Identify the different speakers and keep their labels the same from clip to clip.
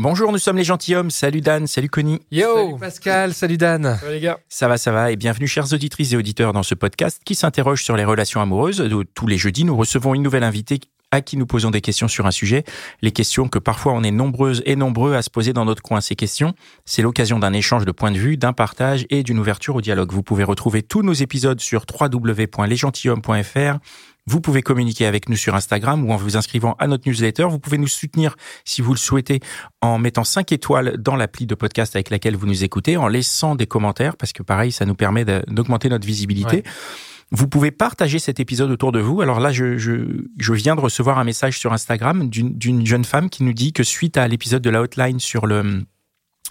Speaker 1: Bonjour, nous sommes les gentilshommes. Salut Dan, salut Connie.
Speaker 2: Yo
Speaker 3: Salut Pascal, salut Dan.
Speaker 2: Salut les gars?
Speaker 1: Ça va, ça va. Et bienvenue, chères auditrices et auditeurs, dans ce podcast qui s'interroge sur les relations amoureuses. Tous les jeudis, nous recevons une nouvelle invitée à qui nous posons des questions sur un sujet. Les questions que parfois on est nombreuses et nombreux à se poser dans notre coin. Ces questions, c'est l'occasion d'un échange de points de vue, d'un partage et d'une ouverture au dialogue. Vous pouvez retrouver tous nos épisodes sur www.lesgentilhommes.fr. Vous pouvez communiquer avec nous sur Instagram ou en vous inscrivant à notre newsletter. Vous pouvez nous soutenir si vous le souhaitez en mettant 5 étoiles dans l'appli de podcast avec laquelle vous nous écoutez, en laissant des commentaires parce que pareil, ça nous permet d'augmenter notre visibilité.
Speaker 2: Ouais.
Speaker 1: Vous pouvez partager cet épisode autour de vous. Alors là, je, je, je viens de recevoir un message sur Instagram d'une d'une jeune femme qui nous dit que suite à l'épisode de la hotline sur le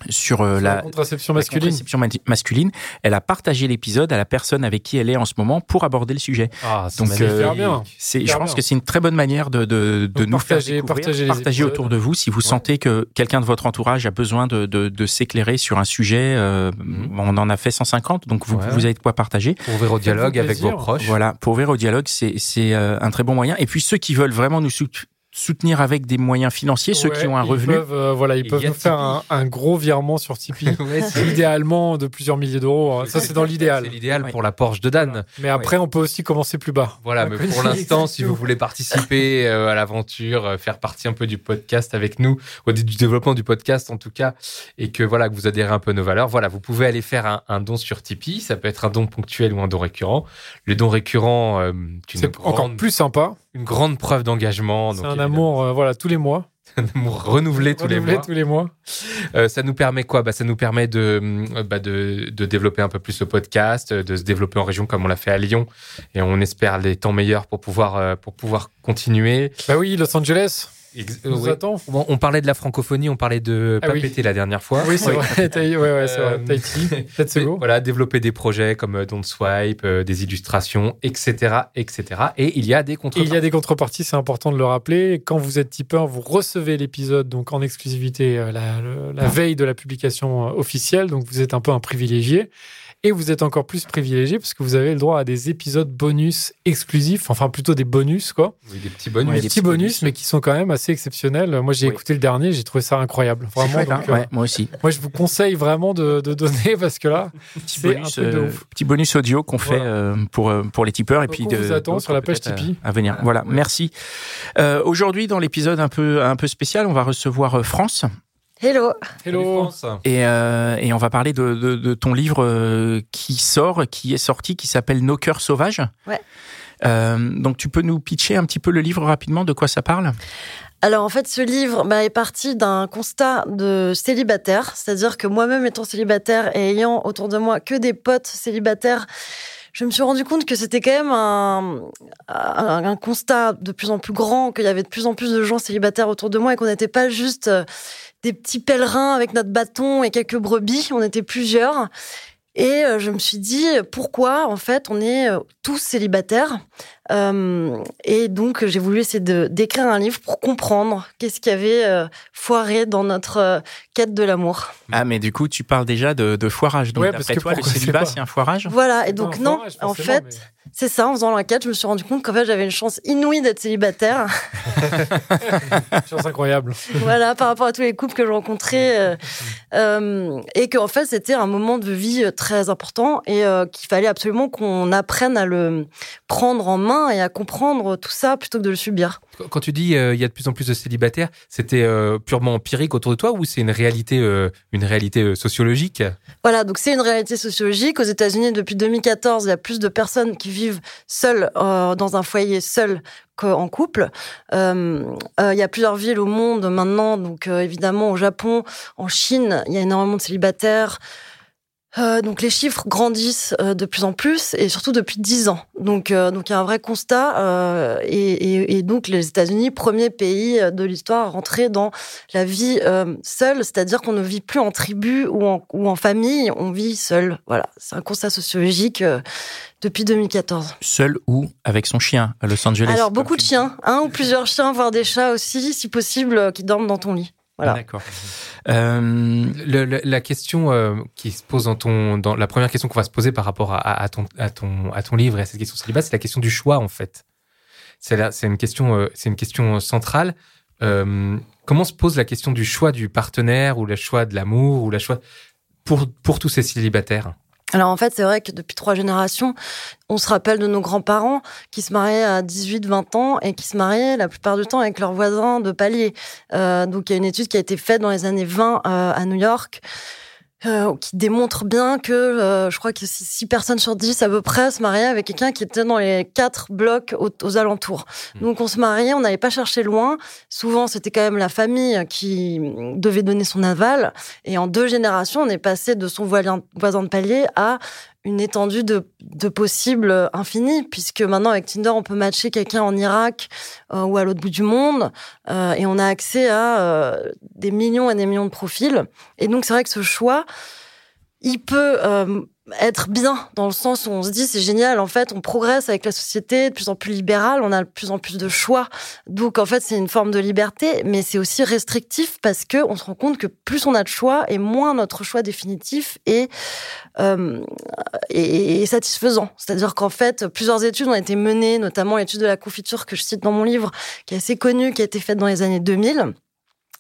Speaker 1: sur euh,
Speaker 2: La,
Speaker 1: la,
Speaker 2: contraception
Speaker 1: la
Speaker 2: masculine.
Speaker 1: contraception ma- masculine, elle a partagé l'épisode à la personne avec qui elle est en ce moment pour aborder le sujet.
Speaker 3: Ah,
Speaker 1: Donc, euh. C'est, je pense que c'est une très bonne manière de, de, de nous faire
Speaker 2: partagez les
Speaker 1: partager
Speaker 2: épisodes.
Speaker 1: autour de vous. Si vous sentez que quelqu'un de votre entourage a besoin de, de, de s'éclairer sur un sujet, euh, on en a fait 150, donc vous,
Speaker 3: Ouais.
Speaker 1: vous avez de quoi partager.
Speaker 3: Pour ouvrir au dialogue avec vos proches.
Speaker 1: Voilà, pour ouvrir au dialogue, c'est, c'est euh, un très bon moyen. Et puis ceux qui veulent vraiment nous sout- soutenir avec des moyens financiers, ceux qui ont un
Speaker 2: ils
Speaker 1: revenu,
Speaker 2: peuvent, euh, voilà, ils
Speaker 3: Et
Speaker 2: peuvent nous faire un, un gros virement sur Tipeee.
Speaker 3: Ouais, c'est
Speaker 2: idéalement de plusieurs milliers d'euros. hein. Ça, c'est dans
Speaker 3: c'est
Speaker 2: l'idéal.
Speaker 3: l'idéal
Speaker 1: Ouais.
Speaker 3: pour la Porsche de Dan.
Speaker 2: Mais après, on peut aussi commencer plus bas.
Speaker 3: Voilà, mais pour l'instant, si vous voulez participer euh, à l'aventure, euh, faire partie un peu du podcast avec nous, ou du du développement du podcast en tout cas, et que voilà que vous adhérez un peu à nos valeurs, voilà, vous pouvez aller faire un, un don sur Tipeee. Ça peut être un don ponctuel ou un don récurrent. Le don récurrent, euh, c'est
Speaker 2: C'est encore
Speaker 3: grande,
Speaker 2: plus sympa.
Speaker 3: Une grande preuve d'engagement.
Speaker 2: C'est un
Speaker 3: évidemment,
Speaker 2: amour, euh, voilà, tous les mois.
Speaker 3: un amour renouvelé tous les mois.
Speaker 2: tous les mois.
Speaker 3: Euh, ça nous permet quoi? Bah, Ça nous permet de, euh, bah, de, de développer un peu plus le podcast, de se développer en région comme on l'a fait à Lyon. Et on espère les temps meilleurs pour pouvoir, pour pouvoir continuer.
Speaker 2: Bah oui, Los Angeles.
Speaker 3: Ex-
Speaker 2: On
Speaker 3: oui. parlait de la francophonie, on parlait de
Speaker 2: Ah oui.
Speaker 3: péter la dernière fois.
Speaker 2: Oui, c'est vrai. Ouais, ouais, c'est vrai.
Speaker 3: Euh,
Speaker 2: Tahiti.
Speaker 3: Voilà, développer des projets comme euh, Don't Swipe, euh, des illustrations, etc., etc. Et il y a des contreparties.
Speaker 2: il y a des contreparties, c'est important de le rappeler. Quand vous êtes tipeur, vous recevez l'épisode donc en exclusivité euh, la, la veille de la publication euh, officielle. Donc vous êtes un peu un privilégié. Et vous êtes encore plus privilégié parce que vous avez le droit à des épisodes bonus exclusifs, enfin plutôt des bonus, quoi.
Speaker 3: Oui, des petits bonus.
Speaker 1: Ouais,
Speaker 2: des
Speaker 1: des
Speaker 2: petits
Speaker 1: petits
Speaker 2: bonus,
Speaker 1: bonus.
Speaker 2: mais qui sont quand même assez exceptionnels. Moi, j'ai
Speaker 1: Oui.
Speaker 2: écouté le dernier, j'ai trouvé ça incroyable. Vraiment.
Speaker 1: chouette, hein
Speaker 2: euh,
Speaker 1: Ouais, moi aussi.
Speaker 2: Moi, je vous conseille vraiment de, de donner parce que là,
Speaker 1: Petit
Speaker 2: c'est un
Speaker 1: bonus,
Speaker 2: truc de
Speaker 1: euh,
Speaker 2: ouf.
Speaker 1: petit bonus audio qu'on fait
Speaker 2: Voilà.
Speaker 1: euh, pour pour les tipeurs et
Speaker 2: Donc,
Speaker 1: puis
Speaker 2: on
Speaker 1: de
Speaker 2: vous attend sur la page Tipeee.
Speaker 1: à venir. Voilà,
Speaker 3: Ouais.
Speaker 1: merci. Euh, Aujourd'hui, dans l'épisode un peu un peu spécial, on va recevoir euh, France
Speaker 4: Hello.
Speaker 2: Hello.
Speaker 1: Et euh, et on va parler de de, de ton livre euh, qui sort, qui est sorti, qui s'appelle Nos cœurs sauvages.
Speaker 4: Ouais.
Speaker 1: Euh, donc tu peux nous pitcher un petit peu le livre rapidement, de quoi ça parle?
Speaker 4: Alors en fait, ce livre bah, est parti d'un constat de célibataire, c'est-à-dire que moi-même étant célibataire et ayant autour de moi que des potes célibataires, je me suis rendu compte que c'était quand même un, un, un constat de plus en plus grand, qu'il y avait de plus en plus de gens célibataires autour de moi et qu'on n'était pas juste euh, des petits pèlerins avec notre bâton et quelques brebis, on était plusieurs. Et euh, je me suis dit, pourquoi en fait on est euh, tous célibataires? Euh, Et donc j'ai voulu essayer de d'écrire un livre pour comprendre qu'est-ce qui avait euh, foiré dans notre euh, quête de l'amour.
Speaker 1: Ah mais du coup, tu parles déjà de, de foirage. Donc
Speaker 2: Ouais, parce que
Speaker 1: toi, le célibat, c'est un foirage?
Speaker 4: Voilà, et donc non, en fait,
Speaker 2: mais-
Speaker 4: c'est ça, en faisant l'enquête, je me suis rendu compte qu'en fait j'avais une chance inouïe d'être célibataire.
Speaker 2: Chance incroyable.
Speaker 4: voilà, par rapport à tous les couples que je rencontrais. euh, euh, et qu'en fait, c'était un moment de vie très important et euh, qu'il fallait absolument qu'on apprenne à le prendre en main et à comprendre tout ça plutôt que de le subir.
Speaker 3: Quand tu dis euh, il y a de plus en plus de célibataires, c'était euh, purement empirique autour de toi ou c'est une réalité, euh, une réalité euh, sociologique?
Speaker 4: Voilà, donc c'est une réalité sociologique. Aux États-Unis, depuis 2014, il y a plus de personnes qui vivent seules dans un foyer seul qu'en couple. Euh, euh, il y a plusieurs villes au monde maintenant, donc euh, évidemment au Japon, en Chine, il y a énormément de célibataires. Euh, donc les chiffres grandissent euh, de plus en plus et surtout depuis 10 ans. Donc euh, donc il y a un vrai constat et, et, et, donc les États-Unis premier pays de l'histoire à rentrer dans la vie seule, c'est-à-dire qu'on ne vit plus en tribu ou en, ou en famille, on vit seul. Voilà, c'est un constat sociologique depuis 2014.
Speaker 1: Seul ou avec son chien à Los Angeles
Speaker 4: Alors beaucoup de chiens, un ou plusieurs chiens, voire des chats aussi, si possible, qui dorment dans ton lit. Voilà.
Speaker 1: D'accord. Euh,
Speaker 3: la question euh, qui se pose dans ton, dans la première question qu'on va se poser par rapport à, à- ton, à ton, à ton livre et à cette question célibat, c'est la question du choix en fait. C'est c'est une question, euh, c'est une question centrale. Euh, comment se pose la question du choix du partenaire ou le choix de l'amour ou la choix pour pour tous ces célibataires?
Speaker 4: Alors en fait, c'est vrai que depuis trois générations, on se rappelle de nos grands-parents qui se mariaient à 18, 20 ans et qui se mariaient la plupart du temps avec leurs voisins de palier. Euh, donc il y a une étude qui a été faite dans les années 20 euh, à New York. Euh, qui démontre bien que euh, je crois que 6 personnes sur 10 à peu près se mariaient avec quelqu'un qui était dans les quatre blocs aux, aux alentours.
Speaker 3: Hmm.
Speaker 4: Donc on se mariait, on n'allait pas chercher loin. Souvent c'était quand même la famille qui devait donner son aval. Et en deux générations, on est passé de son voisin de palier à une étendue de, de possibles infinie, puisque maintenant avec Tinder, on peut matcher quelqu'un en Irak euh, ou à l'autre bout du monde, euh, et on a accès à euh, des millions et des millions de profils. Et donc c'est vrai que ce choix, il peut être bien dans le sens où on se dit c'est génial, en fait, on progresse avec la société de plus en plus libérale, on a de plus en plus de choix. Donc en fait, c'est une forme de liberté, mais c'est aussi restrictif parce que on se rend compte que plus on a de choix et moins notre choix définitif est euh, est, satisfaisant. C'est-à-dire qu'en fait, plusieurs études ont été menées, notamment l'étude de la confiture que je cite dans mon livre, qui est assez connue, qui a été faite dans les années 2000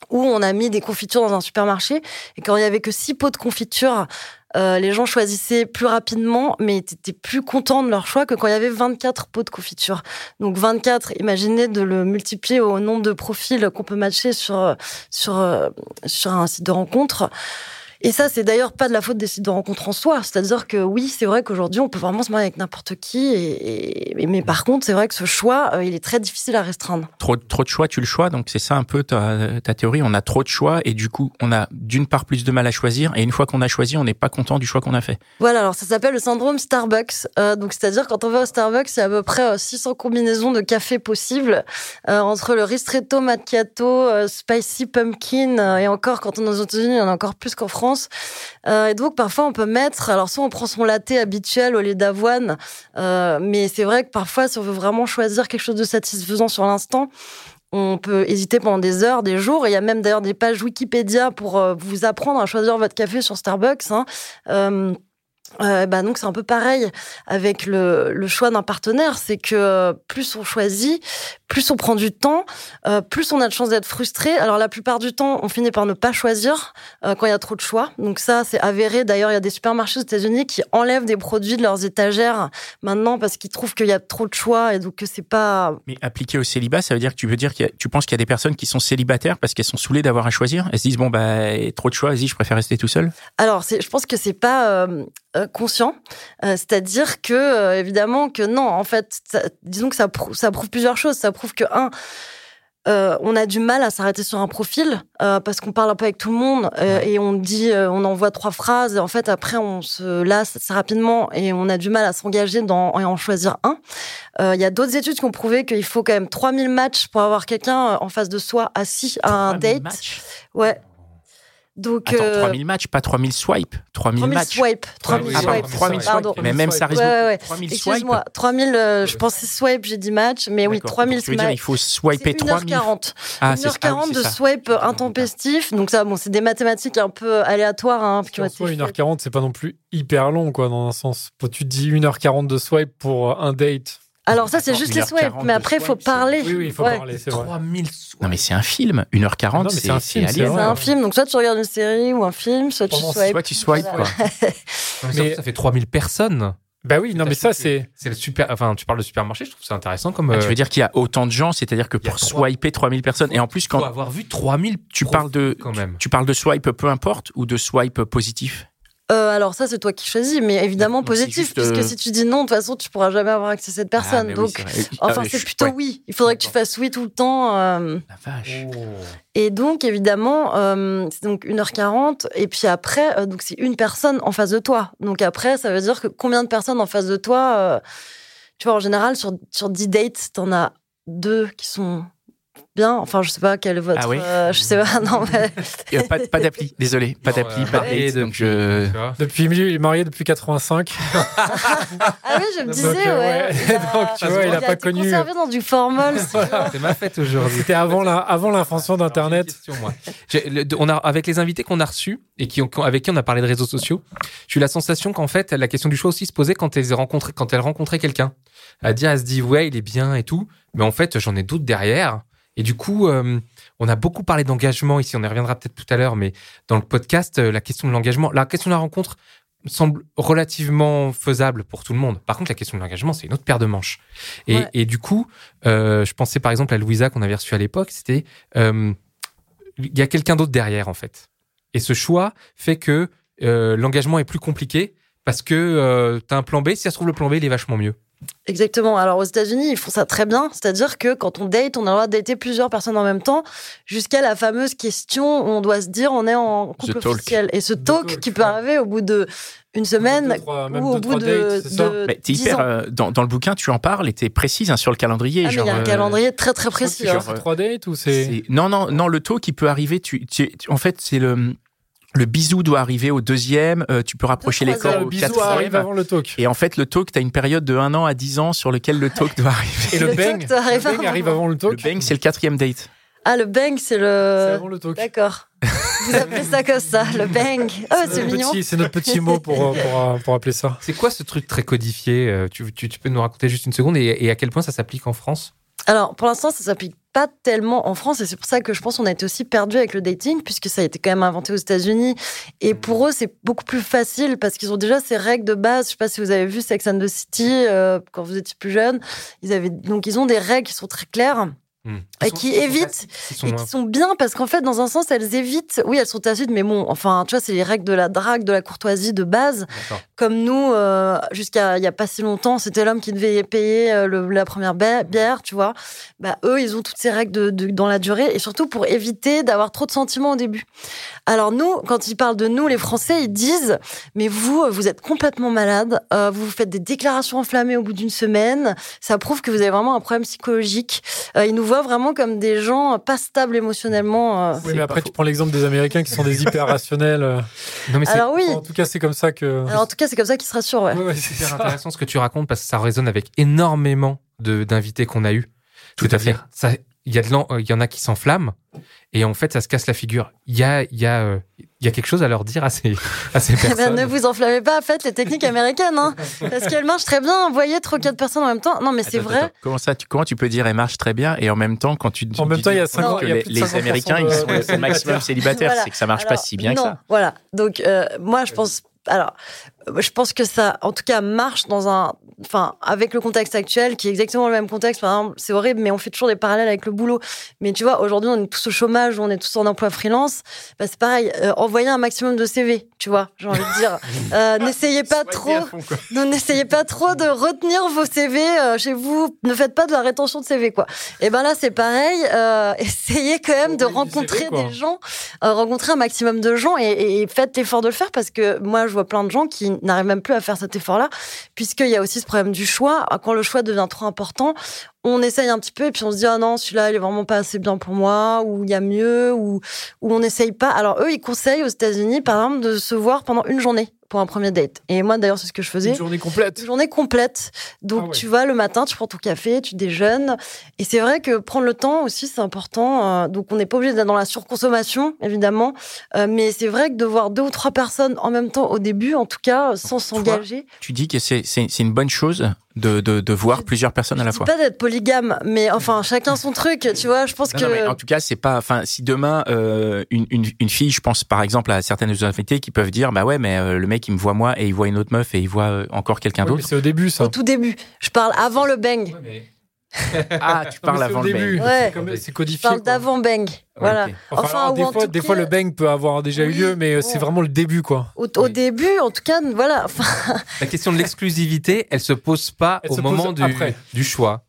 Speaker 4: où on a mis des confitures dans un supermarché et quand il y avait que six pots de confiture, euh, les gens choisissaient plus rapidement, mais étaient plus contents de leur choix que quand il y avait 24 pots de confiture. Donc 24, imaginez de le multiplier au nombre de profils qu'on peut matcher sur sur euh, sur un site de rencontre. Et ça, c'est d'ailleurs pas de la faute des sites de rencontres en soi. C'est-à-dire que oui, c'est vrai qu'aujourd'hui, on peut vraiment se marier avec n'importe qui. Et, et- mais par contre, c'est vrai que ce choix, euh, il est très difficile à restreindre.
Speaker 1: trop, trop de choix, tu le choix. Donc c'est ça un peu ta, ta théorie. On a trop de choix et du coup, on a d'une part plus de mal à choisir. Et une fois qu'on a choisi, on n'est pas content du choix qu'on a fait.
Speaker 4: Voilà, alors ça s'appelle le syndrome Starbucks. Euh, donc c'est-à-dire quand on va au Starbucks, il y a à peu près euh, 600 combinaisons de café possibles euh, entre le ristretto macchiato, euh, spicy pumpkin euh, et encore quand on est aux États-Unis, il y en a encore plus qu'en France. Euh, et donc parfois on peut mettre, alors soit on prend son latte habituel au lait d'avoine, euh, mais c'est vrai que parfois si on veut vraiment choisir quelque chose de satisfaisant sur l'instant. On peut hésiter pendant des heures, des jours. Il y a même d'ailleurs des pages Wikipédia pour euh, vous apprendre à choisir votre café sur Starbucks. Hein. Bah donc c'est un peu pareil avec le, le choix d'un partenaire, c'est que plus on choisit, plus on prend du temps, euh, plus on a de chances d'être frustré. Alors la plupart du temps, on finit par ne pas choisir euh, quand il y a trop de choix. Donc ça, c'est avéré. D'ailleurs, il y a des supermarchés aux États-Unis qui enlèvent des produits de leurs étagères maintenant parce qu'ils trouvent qu'il y a trop de choix et donc que c'est pas.
Speaker 1: Mais appliqué au célibat, ça veut dire que tu veux dire que tu penses qu'il y a des personnes qui sont célibataires parce qu'elles sont saoulées d'avoir à choisir? Elles se disent bon bah trop de choix, vas-y, je préfère rester tout seul.
Speaker 4: Alors, je pense que c'est pas euh, conscient. C'est-à-dire que, évidemment, que non, en fait, ça- disons que ça, prou- ça prouve plusieurs choses. Ça prouve que, un, euh, on a du mal à s'arrêter sur un profil euh, parce qu'on parle un peu avec tout le monde euh, et on dit, on envoie trois phrases et en fait après on se lasse assez rapidement et on a du mal à s'engager dans et en choisir un. Il y a d'autres études qui ont prouvé qu'il faut quand même 3000 matchs pour avoir quelqu'un en face de soi assis à un
Speaker 1: 3000
Speaker 4: date.
Speaker 1: matchs?
Speaker 4: Ouais. Donc
Speaker 1: Attends,
Speaker 4: euh,
Speaker 1: 3000 matchs, pas 3000 swipes. 3000
Speaker 4: 3000
Speaker 1: matchs.
Speaker 4: swipes, 3000
Speaker 3: oui,
Speaker 1: Ah, pardon,
Speaker 4: swipes.
Speaker 1: 3000
Speaker 4: Pardon.
Speaker 1: swipes. Mais même ça
Speaker 2: Ouais,
Speaker 1: résout.
Speaker 4: ouais, ouais.
Speaker 1: 3000 swipes.
Speaker 4: Excuse-moi, 3000, euh, je pensais swipe, j'ai dit match, mais oui,
Speaker 1: D'accord.
Speaker 4: 3000
Speaker 1: Donc, tu veux dire, il
Speaker 4: swipes.
Speaker 1: faut swiper 3000.
Speaker 4: 1h40.
Speaker 1: Ah, c'est
Speaker 4: 1h40
Speaker 1: ah oui,
Speaker 4: de swipe intempestif. Donc ça, bon, c'est des mathématiques un peu aléatoires hein,
Speaker 2: En soi,
Speaker 4: faites.
Speaker 2: 1h40, c'est pas non plus hyper long, quoi, dans un sens. Tu te dis 1h40 de swipe pour euh, un date.
Speaker 4: Alors ça, c'est juste les
Speaker 1: 1h40
Speaker 4: swipes, mais après, il faut parler.
Speaker 2: Oui, oui, il faut
Speaker 4: Ouais.
Speaker 2: parler, c'est vrai.
Speaker 3: 3000
Speaker 1: Non mais c'est un film. 1h40,
Speaker 2: Non, mais c'est un film,
Speaker 1: c'est
Speaker 4: un film, donc soit tu regardes une série ou un film, soit tu swipes.
Speaker 1: Soit tu swipes, quoi.
Speaker 2: Mais-
Speaker 3: ça fait 3000 personnes.
Speaker 2: Bah oui, non, mais ça, c'est.
Speaker 3: C'est le super. Enfin, tu parles de supermarché, je trouve ça intéressant comme.
Speaker 1: Ah,
Speaker 3: euh,
Speaker 1: tu veux dire qu'il y a autant de gens, c'est-à-dire que pour
Speaker 3: trois-
Speaker 1: swiper 3000 personnes, et en plus
Speaker 3: faut
Speaker 1: quand
Speaker 3: avoir vu 3000
Speaker 1: tu parles de
Speaker 3: quand même.
Speaker 1: tu parles de swipe peu importe ou de swipe positif?
Speaker 4: Euh, alors ça, c'est toi qui choisis, mais évidemment positif,
Speaker 1: juste,
Speaker 4: puisque
Speaker 1: euh,
Speaker 4: si tu dis non, de toute façon, tu pourras jamais avoir accès à cette personne.
Speaker 1: Ah, oui,
Speaker 4: Donc,
Speaker 1: vrai.
Speaker 4: enfin,
Speaker 1: Ah,
Speaker 4: c'est plutôt
Speaker 1: ouais.
Speaker 4: oui. Il faudrait que tu fasses oui tout le temps. euh,
Speaker 1: La vache.
Speaker 4: Et donc, évidemment, c'est donc 1h40. Et puis après, donc c'est une personne en face de toi. Donc après, ça veut dire que combien de personnes en face de toi Tu vois, en général, sur, sur 10 dates, t'en as deux qui sont bien. Enfin, je sais pas quel est votre.
Speaker 1: Ah oui
Speaker 4: euh, je sais pas, non, mais.
Speaker 1: Il y a pas, pas d'appli, désolé, pas d'appli,
Speaker 3: euh,
Speaker 1: pas de donc
Speaker 3: depuis,
Speaker 1: je...
Speaker 3: tu vois.
Speaker 2: Depuis, il est marié depuis 85.
Speaker 4: Ah oui, je me
Speaker 2: Donc,
Speaker 4: disais,
Speaker 2: euh,
Speaker 4: ouais.
Speaker 2: ouais.
Speaker 4: il a-
Speaker 2: Donc, tu vois, il a pas
Speaker 4: été
Speaker 2: connu-
Speaker 4: conservé dans du formol.
Speaker 3: C'est ma fête aujourd'hui.
Speaker 2: C'était avant la- avant l'invention d'Internet.
Speaker 3: on a, avec les invités qu'on a reçus et qui ont, avec qui on a parlé de réseaux sociaux, j'ai eu la sensation qu'en fait, la question du choix aussi se posait quand elles rencontraient, quand elles rencontraient quelqu'un. À dire, elle se dit, ouais, il est bien et tout. Mais en fait, j'en ai d'autres derrière. Et du coup, euh, on a beaucoup parlé d'engagement ici. On y reviendra peut-être tout à l'heure, mais dans le podcast, euh, la question de l'engagement, la question de la rencontre semble relativement faisable pour tout le monde. Par contre, la question de l'engagement, c'est une autre paire de manches. Et,
Speaker 4: Ouais.
Speaker 3: et du coup, euh, je pensais par exemple à Louisa qu'on avait reçue à l'époque. C'était, euh, il y a quelqu'un d'autre derrière en fait. Et ce choix fait que l'engagement est plus compliqué parce que tu as un plan B. Si ça se trouve, le plan B, il est vachement mieux.
Speaker 4: Exactement. Alors aux États-Unis, ils font ça très bien. C'est-à-dire que quand on date, on a le droit de dater plusieurs personnes en même temps, jusqu'à la fameuse question où on doit se dire on est en couple
Speaker 1: The talk.
Speaker 4: officiel. Et ce talk,
Speaker 2: talk,
Speaker 4: qui peut
Speaker 2: ouais.
Speaker 4: arriver au bout de une semaine
Speaker 2: Deux, trois- même
Speaker 4: ou au bout de,
Speaker 2: dates,
Speaker 4: de
Speaker 1: Mais t'es
Speaker 4: 10
Speaker 1: hyper,
Speaker 4: ans.
Speaker 1: euh, dans, dans le bouquin, tu en parles et t'es précise hein, sur le calendrier.
Speaker 4: Ah, mais il y a un
Speaker 1: euh,
Speaker 4: calendrier très très précis.
Speaker 1: genre,
Speaker 4: hein.
Speaker 2: C'est trois dates ou c'est.
Speaker 1: Non, non, non, le taux qui peut arriver, tu, tu- tu- en fait, c'est le, le bisou doit arriver au deuxième, euh, tu peux rapprocher les corps
Speaker 2: le
Speaker 1: au
Speaker 2: bisou
Speaker 1: quatrième.
Speaker 2: arrive avant le talk.
Speaker 1: Et en fait, le talk, tu as une période de 1 an à 10 ans sur lequel le talk doit arriver.
Speaker 2: Et le
Speaker 4: Le
Speaker 2: bang, le arrive avant le
Speaker 1: Le
Speaker 2: talk.
Speaker 1: bang, c'est le quatrième date.
Speaker 4: Ah, le bang, c'est
Speaker 2: C'est
Speaker 4: le.
Speaker 2: avant le talk.
Speaker 4: D'accord. Vous appelez ça comme ça, le bang. Ah, c'est
Speaker 2: notre
Speaker 4: mignon.
Speaker 2: petit- C'est notre petit mot pour, euh, pour, euh, pour appeler ça.
Speaker 3: C'est quoi ce truc très codifié tu, tu, tu peux nous raconter juste une seconde et, et à quel point ça s'applique en France?
Speaker 4: Alors, pour l'instant, ça s'applique pas tellement en France et c'est pour ça que je pense qu'on a été aussi perdu avec le dating puisque ça a été quand même inventé aux États-Unis et pour eux c'est beaucoup plus facile parce qu'ils ont déjà ces règles de base. Je sais pas si vous avez vu Sex and the City euh, quand vous étiez plus jeune. Ils avaient donc ils ont des règles qui sont très claires
Speaker 3: Hmm.
Speaker 4: et qui évitent et qui sont bien parce qu'en fait dans un sens elles évitent. Oui, elles sont tacites mais bon, enfin tu vois c'est les règles de la drague, de la courtoisie de base comme nous, euh, jusqu'à il y a pas si longtemps, c'était l'homme qui devait payer euh, le- la première ba- bière, tu vois. Bah, eux, ils ont toutes ces règles de, de- dans la durée et surtout pour éviter d'avoir trop de sentiments au début. Alors nous, quand ils parlent de nous, les Français, ils disent, mais vous, vous êtes complètement malade, euh, vous vous faites des déclarations enflammées au bout d'une semaine, ça prouve que vous avez vraiment un problème psychologique. Euh, ils nous voient vraiment comme des gens pas stables émotionnellement. euh.
Speaker 2: Oui, mais après,
Speaker 1: faux.
Speaker 2: tu prends l'exemple des Américains qui sont des hyper rationnels.
Speaker 3: Non mais c'est
Speaker 4: Alors oui,
Speaker 2: En tout cas, c'est comme ça que.
Speaker 4: alors, en tout cas, c'est comme ça qu'ils se rassurent, ouais.
Speaker 2: Ouais, ouais, c'est
Speaker 3: intéressant ce que tu racontes parce que ça résonne avec énormément de d'invités qu'on a eu.
Speaker 1: Tout à fait.
Speaker 3: Ça, il y a de l'en- il y en a qui s'enflamment et en fait ça se casse la figure. Il y a il y a euh, il y a quelque chose à leur dire à ces à ces
Speaker 4: Eh ben,
Speaker 3: personnes.
Speaker 4: ne vous enflammez pas, faites les techniques américaines, hein, parce qu'elles marchent très bien. Voyez trop quatre personnes en même temps. Non, mais c'est vrai.
Speaker 1: attends, Comment ça, tu, comment tu peux dire elle marche très bien et en même temps quand tu
Speaker 2: En même temps, il y a
Speaker 1: dis
Speaker 2: 50
Speaker 1: que
Speaker 2: il y a
Speaker 1: les,
Speaker 2: plus de
Speaker 1: les
Speaker 2: 50%
Speaker 1: Américains
Speaker 2: de-
Speaker 1: ils sont maximum
Speaker 2: célibataires.
Speaker 4: Voilà.
Speaker 1: c'est que ça marche pas si bien
Speaker 4: non,
Speaker 1: que ça.
Speaker 4: Voilà. Donc, euh, moi, je pense. Alors, euh, je pense que ça, en tout cas, marche dans un. Enfin, avec le contexte actuel, qui est exactement le même contexte. Par exemple, c'est horrible, mais on fait toujours des parallèles avec le boulot. Mais tu vois, aujourd'hui, on est tous au chômage, on est tous en emploi freelance. Bah, c'est pareil. euh, envoyez un maximum de CV, tu vois. J'ai envie de dire. Euh, N'essayez pas trop. N'essayez pas trop de retenir vos CV euh, chez vous. Ne faites pas de la rétention de CV, quoi. Et ben là, c'est pareil. essayez quand même de rencontrer
Speaker 2: CV,
Speaker 4: des gens, rencontrer un maximum de gens et, et faites l'effort de le faire parce que moi, je vois plein de gens qui n'arrivent même plus à faire cet effort-là, puisqu'il y a aussi ce problème du choix. Quand le choix devient trop important, on essaye un petit peu et puis on se dit ah non celui-là il est vraiment pas assez bien pour moi ou il y a mieux ou ou on n'essaye pas. Alors eux ils conseillent aux États-Unis par exemple de se voir pendant une journée pour un premier date. Et moi d'ailleurs c'est ce que je faisais.
Speaker 2: Une journée complète.
Speaker 4: Une journée complète. Donc,
Speaker 2: Ah ouais.
Speaker 4: tu vas le matin, tu prends ton café, tu déjeunes. Et c'est vrai que prendre le temps aussi, c'est important. Euh, donc, on n'est pas obligé d'être dans la surconsommation, évidemment. Euh, mais c'est vrai que de voir deux ou trois personnes en même temps au début, en tout cas, sans s'engager.
Speaker 1: Tu dis que c'est c'est c'est une bonne chose de, de, de voir plusieurs personnes à la
Speaker 4: dis
Speaker 1: fois.
Speaker 4: pas d'être polygame, mais enfin, chacun son truc, tu vois. Je pense
Speaker 1: Non,
Speaker 4: que.
Speaker 1: non, mais en tout cas, c'est pas. Enfin, si demain euh, une, une, une fille, je pense par exemple à certaines invités qui peuvent dire, bah ouais, mais euh, le mec il me voit moi et il voit une autre meuf et il voit euh, encore quelqu'un d'autre.
Speaker 2: c'est au début, ça.
Speaker 4: Au tout début. Je parle avant le bang.
Speaker 3: Ouais, mais
Speaker 1: Ah, tu parles avant le
Speaker 2: début.
Speaker 1: bang.
Speaker 4: Ouais.
Speaker 2: C'est C'est
Speaker 4: Je
Speaker 2: codifié.
Speaker 4: parle d'avant bang. Voilà.
Speaker 2: Enfin, des, fois, des fois,
Speaker 4: cas-
Speaker 2: le bang peut avoir déjà eu lieu, mais euh,
Speaker 4: bon.
Speaker 2: c'est vraiment le début, quoi.
Speaker 4: Au, au
Speaker 3: Oui.
Speaker 4: début, en tout cas, voilà. Enfin,
Speaker 3: La question de l'exclusivité, elle se pose pas
Speaker 2: Elle
Speaker 3: au moment du choix.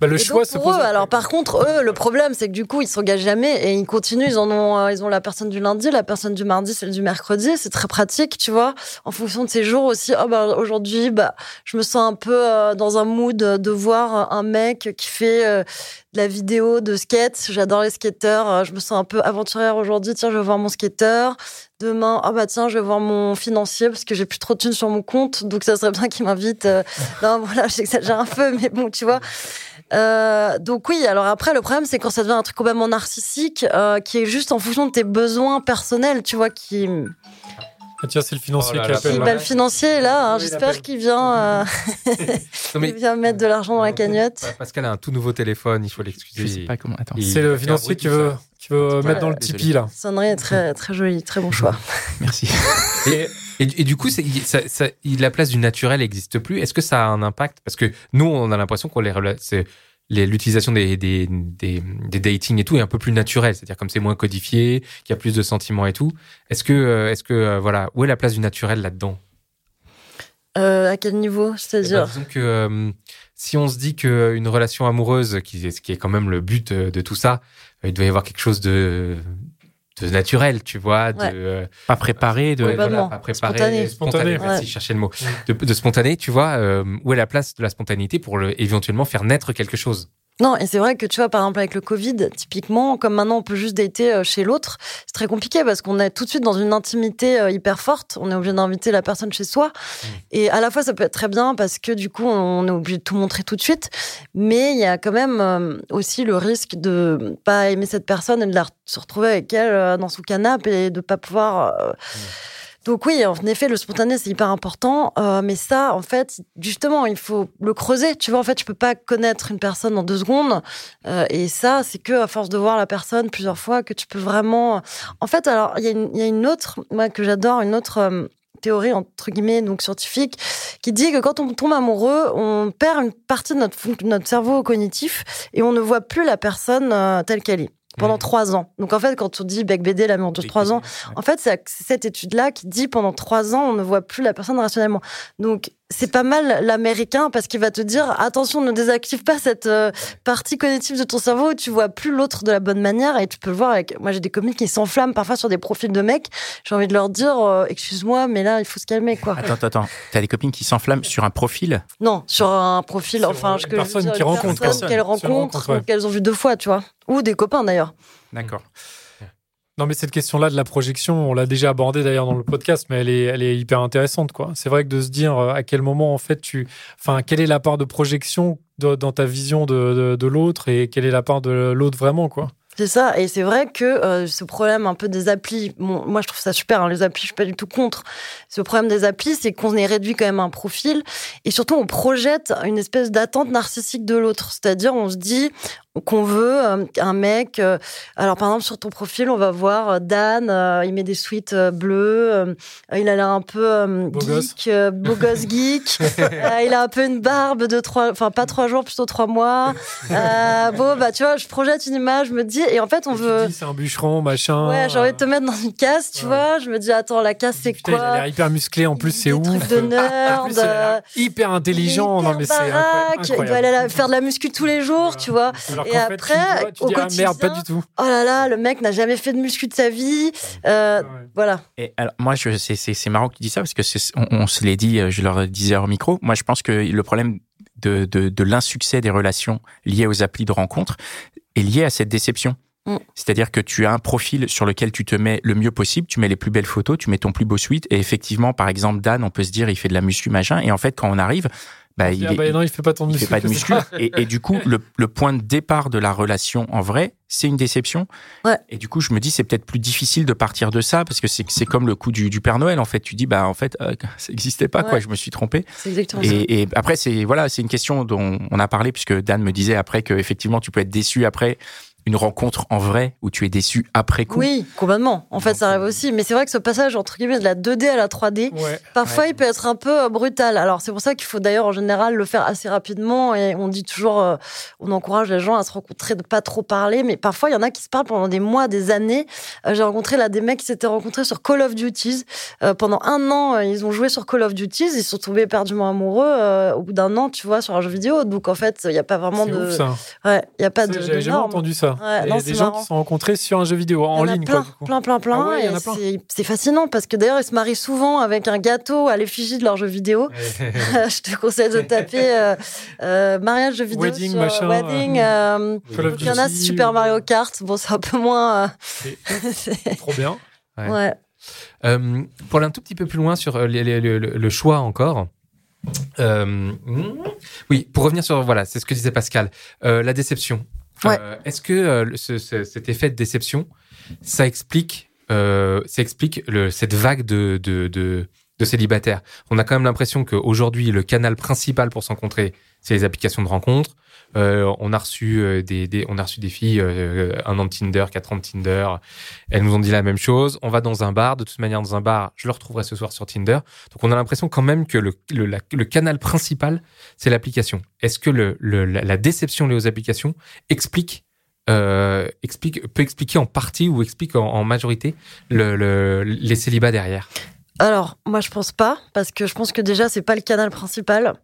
Speaker 2: Bah, le
Speaker 4: Et
Speaker 2: choix
Speaker 4: donc,
Speaker 2: se
Speaker 4: pour
Speaker 2: pose.
Speaker 4: eux, alors par contre, eux, le problème, c'est que du coup, ils s'engagent jamais et ils continuent. Ils en ont, euh, ils ont la personne du lundi, la personne du mardi, celle du mercredi. C'est très pratique, tu vois. En fonction de ces jours aussi. Oh bah aujourd'hui, bah je me sens un peu euh, dans un mood de voir un mec qui fait euh, de la vidéo de skate. J'adore les skateurs. Je me sens un peu aventurière aujourd'hui. Tiens, je vais voir mon skateur. Demain, ah bah tiens, je vais voir mon financier parce que j'ai plus trop de thunes sur mon compte. Donc ça serait bien qu'il m'invite. euh, Non, voilà, j'exagère un peu, mais bon, tu vois. Euh, donc oui, alors après le problème c'est quand ça devient un truc complètement narcissique euh, qui est juste en fonction de tes besoins personnels, tu vois, qui,
Speaker 2: Ah, tiens, c'est le financier
Speaker 3: Oh là
Speaker 2: qui appelle.
Speaker 4: qui
Speaker 3: là.
Speaker 4: bah, le financier est là. hein,
Speaker 2: Oui,
Speaker 4: J'espère qu'il vient, euh, il vient mettre de l'argent dans la cagnotte.
Speaker 3: Pascal a un tout nouveau téléphone, il faut
Speaker 1: Je
Speaker 3: l'excuser.
Speaker 1: sais pas comment. Attends.
Speaker 2: C'est le financier qui veut. Qui veut
Speaker 1: Voilà,
Speaker 2: mettre dans le. Tipeee, là.
Speaker 4: Sonnerie est très très joli, très bon choix.
Speaker 1: Merci.
Speaker 3: Et, et- et du coup, ça- ça- la place du naturel n'existe plus. Est-ce que ça a un impact? Parce que nous, on a l'impression qu'on les, l'utilisation des, des, des, des dating et tout est un peu plus naturel. C'est-à-dire comme c'est moins codifié, qu'il y a plus de sentiments et tout. Est-ce que, euh, est-ce que euh, voilà, où est la place du naturel là-dedans?
Speaker 4: Euh, à quel niveau?
Speaker 3: Eh ben,
Speaker 4: C'est-à-dire
Speaker 3: disons que euh, si on se dit qu'une relation amoureuse, qui est, ce qui est quand même le but euh, de tout ça, il doit y avoir quelque chose de, de naturel, tu vois, de
Speaker 4: Ouais.
Speaker 3: euh,
Speaker 1: Pas préparé de.
Speaker 3: voilà, pas préparé,
Speaker 4: Spontané.
Speaker 2: Spontané.
Speaker 3: Merci,
Speaker 4: Ouais.
Speaker 3: je cherchais le mot. De, de spontané, tu vois, euh, où est la place de la spontanéité pour le, éventuellement faire naître quelque chose?
Speaker 4: Non, et c'est vrai que tu vois, par exemple, avec le Covid, typiquement, comme maintenant on peut juste dater euh, chez l'autre, c'est très compliqué parce qu'on est tout de suite dans une intimité euh, hyper forte. On est obligé d'inviter la personne chez soi. Et à la fois, ça peut être très bien parce que du coup, on est obligé de tout montrer tout de suite. Mais il y a quand même euh, aussi le risque de pas aimer cette personne et de la se retrouver avec elle dans son canapé et de pas pouvoir. euh, donc oui, en effet, le spontané, c'est hyper important. euh, mais ça, en fait, justement, il faut le creuser. Tu vois, en fait, tu peux pas connaître une personne en deux secondes. Euh, et ça, c'est que à force de voir la personne plusieurs fois que tu peux vraiment... En fait, alors, il y, a une- il y a une autre, moi, que j'adore, une autre... euh, théorie entre guillemets donc scientifique qui dit que quand on tombe amoureux on perd une partie de notre, notre cerveau cognitif et on ne voit plus la personne euh, telle qu'elle est pendant
Speaker 3: Mhm.
Speaker 4: trois ans donc en fait quand on dit bec BD l'amour de trois ans en fait, c'est c'est cette étude-là qui dit pendant trois ans, on ne voit plus la personne rationnellement. Donc, c'est pas mal l'américain parce qu'il va te dire attention, ne désactive pas cette euh, partie cognitive de ton cerveau où tu vois plus l'autre de la bonne manière et tu peux le voir avec. Moi, j'ai des copines qui s'enflamment parfois sur des profils de mecs. J'ai envie de leur dire euh, excuse-moi, mais là, il faut se calmer, quoi.
Speaker 1: Attends, attends, attends. T'as des copines qui s'enflamment sur un profil?
Speaker 4: Non, sur un profil,
Speaker 2: Sur
Speaker 4: enfin,
Speaker 2: une
Speaker 4: que
Speaker 2: personne
Speaker 4: qu'elles rencontrent,
Speaker 2: rencontre, ouais.
Speaker 4: ou qu'elles ont vu deux fois, tu vois, ou des copains d'ailleurs.
Speaker 1: D'accord.
Speaker 2: Non, mais cette question-là de la projection, on l'a déjà abordée d'ailleurs dans le podcast, mais elle est, hyper intéressante, quoi. C'est vrai que de se dire euh, à quel moment, en fait, tu. Enfin, quelle est la part de projection dans ta vision de, de, l'autre et quelle est la part de l'autre vraiment, quoi?
Speaker 4: C'est ça, et c'est vrai que euh, ce problème un peu des applis, moi je trouve ça super, hein, les applis, je suis pas du tout contre. Ce problème des applis, c'est qu'on est réduit quand même à un profil, et surtout on projette une espèce d'attente narcissique de l'autre. C'est-à-dire, on se dit qu'on veut un mec. euh, alors par exemple sur ton profil, on va voir euh, Dan, euh, il met des sweats euh, bleus, euh, il a l'air un peu
Speaker 2: Beau
Speaker 4: geek, beau gosse geek. Il a un peu une barbe de trois, enfin pas trois jours, plutôt trois mois. Bon bah tu vois, je projette une image, je me dis et en fait on
Speaker 2: Et
Speaker 4: veut.
Speaker 2: c'est un bûcheron, machin.
Speaker 4: Ouais, j'ai envie de te mettre dans une case, tu
Speaker 2: Ouais.
Speaker 4: vois. Je me dis, attends, la case, c'est
Speaker 2: Putain, il a
Speaker 4: quoi
Speaker 2: l'air hyper musclé, en plus, c'est ouf.
Speaker 4: trucs de
Speaker 2: plus,
Speaker 4: nerd.
Speaker 2: l'air hyper intelligent.
Speaker 4: hyper
Speaker 2: Non, mais c'est incroyable.
Speaker 4: Il doit aller faire de la muscu tous les jours, tu vois.
Speaker 2: Alors
Speaker 4: Et
Speaker 2: qu'en fait,
Speaker 4: après,
Speaker 2: tu, vois, tu
Speaker 4: au
Speaker 2: dis, ah, merde, pas du tout.
Speaker 4: Oh là là, le mec n'a jamais fait de muscu de sa vie. Euh,
Speaker 2: Ouais.
Speaker 4: voilà.
Speaker 1: Et alors, moi, c'est, marrant que tu dis ça parce que on, on se l'est dit, euh, je leur disais au micro. Moi, je pense que le problème de, de, de l'insuccès des relations liées aux applis de rencontre est lié à cette déception.
Speaker 4: Mm.
Speaker 1: C'est-à-dire que tu as un profil sur lequel tu te mets le mieux possible, tu mets les plus belles photos, tu mets ton plus beau suite, et effectivement, par exemple, Dan, on peut se dire, il fait de la muscu, machin, et en fait, quand on arrive, bah, il,
Speaker 2: Ah
Speaker 1: est-
Speaker 2: bah non, il fait pas ton
Speaker 1: il fait pas de muscu. Et, et du coup, le, le point de départ de la relation en vrai, c'est une déception.
Speaker 4: Ouais.
Speaker 1: Et du coup, je me dis, c'est peut-être plus difficile de partir de ça parce que c'est c'est comme le coup du, du Père Noël. En fait, tu dis, bah en fait, euh, ça n'existait pas, quoi. Je me suis trompé.
Speaker 4: C'est exactement ça.
Speaker 1: Et, et après, c'est voilà, c'est une question dont on a parlé puisque Dan me disait après que effectivement, tu peux être déçu après une rencontre en vrai où tu es déçu après coup.
Speaker 4: Oui, complètement. En fait, ça arrive aussi. Mais c'est vrai que ce passage, entre guillemets, de la 2D à la 3D,
Speaker 2: Ouais.
Speaker 4: parfois,
Speaker 1: Ouais.
Speaker 4: il peut être un peu euh, brutal. Alors, c'est pour ça qu'il faut d'ailleurs, en général, le faire assez rapidement. Et on dit toujours, euh, on encourage les gens à se rencontrer, de pas trop parler. Mais parfois, il y en a qui se parlent pendant des mois, des années. Euh, J'ai rencontré là des mecs qui s'étaient rencontrés sur Call of Duties. Euh, pendant un an, euh, ils ont joué sur Call of Duties. Ils se sont tombés éperdument amoureux euh, au bout d'un an, tu vois, sur un jeu vidéo. Donc, en fait, il n'y a pas vraiment de.
Speaker 2: ouf, ça.
Speaker 4: Ouais, il n'y a pas
Speaker 2: Ça,
Speaker 4: de.
Speaker 2: J'avais jamais entendu ça.
Speaker 4: Ouais,
Speaker 2: Il y
Speaker 4: non,
Speaker 2: a des gens
Speaker 4: marrant.
Speaker 2: qui se sont rencontrés sur un jeu vidéo en ligne,
Speaker 4: plein,
Speaker 2: quoi, du coup.
Speaker 4: plein, plein, plein.
Speaker 2: Ah ouais, plein.
Speaker 4: c'est- fascinant parce que d'ailleurs, ils se marient souvent avec un gâteau à l'effigie de leur jeu vidéo. Je te conseille de taper euh, euh, mariage jeu vidéo
Speaker 2: Wedding,
Speaker 4: sur
Speaker 2: machin,
Speaker 4: Wedding. euh, il y en a Super Mario Kart. Bon, c'est un peu moins.
Speaker 2: trop bien.
Speaker 3: Ouais.
Speaker 4: ouais.
Speaker 3: Euh, pour aller un tout petit peu plus loin sur les- les- le, choix encore. euh, oui, pour revenir sur voilà, c'est ce que disait Pascal, euh, la déception. Euh, Est-ce que euh, cet effet de déception, ça explique, euh, ça explique le, cette vague de, de, de, célibataires? On a quand même l'impression qu'aujourd'hui, le canal principal pour se rencontrer, c'est les applications de rencontres. Euh, on a reçu euh, des, filles, euh, un an de Tinder, quatre ans de Tinder. Elles nous ont dit la même chose. On va dans un bar. De toute manière, dans un bar, je le retrouverai ce soir sur Tinder. Donc, on a l'impression quand même que le, canal principal, c'est l'application. Est-ce que la, déception liée aux applications euh, explique, peut expliquer en partie ou explique en, en majorité le, le- les célibats derrière?
Speaker 4: Alors, moi, je pense pas, parce que je pense que déjà, c'est pas le canal principal.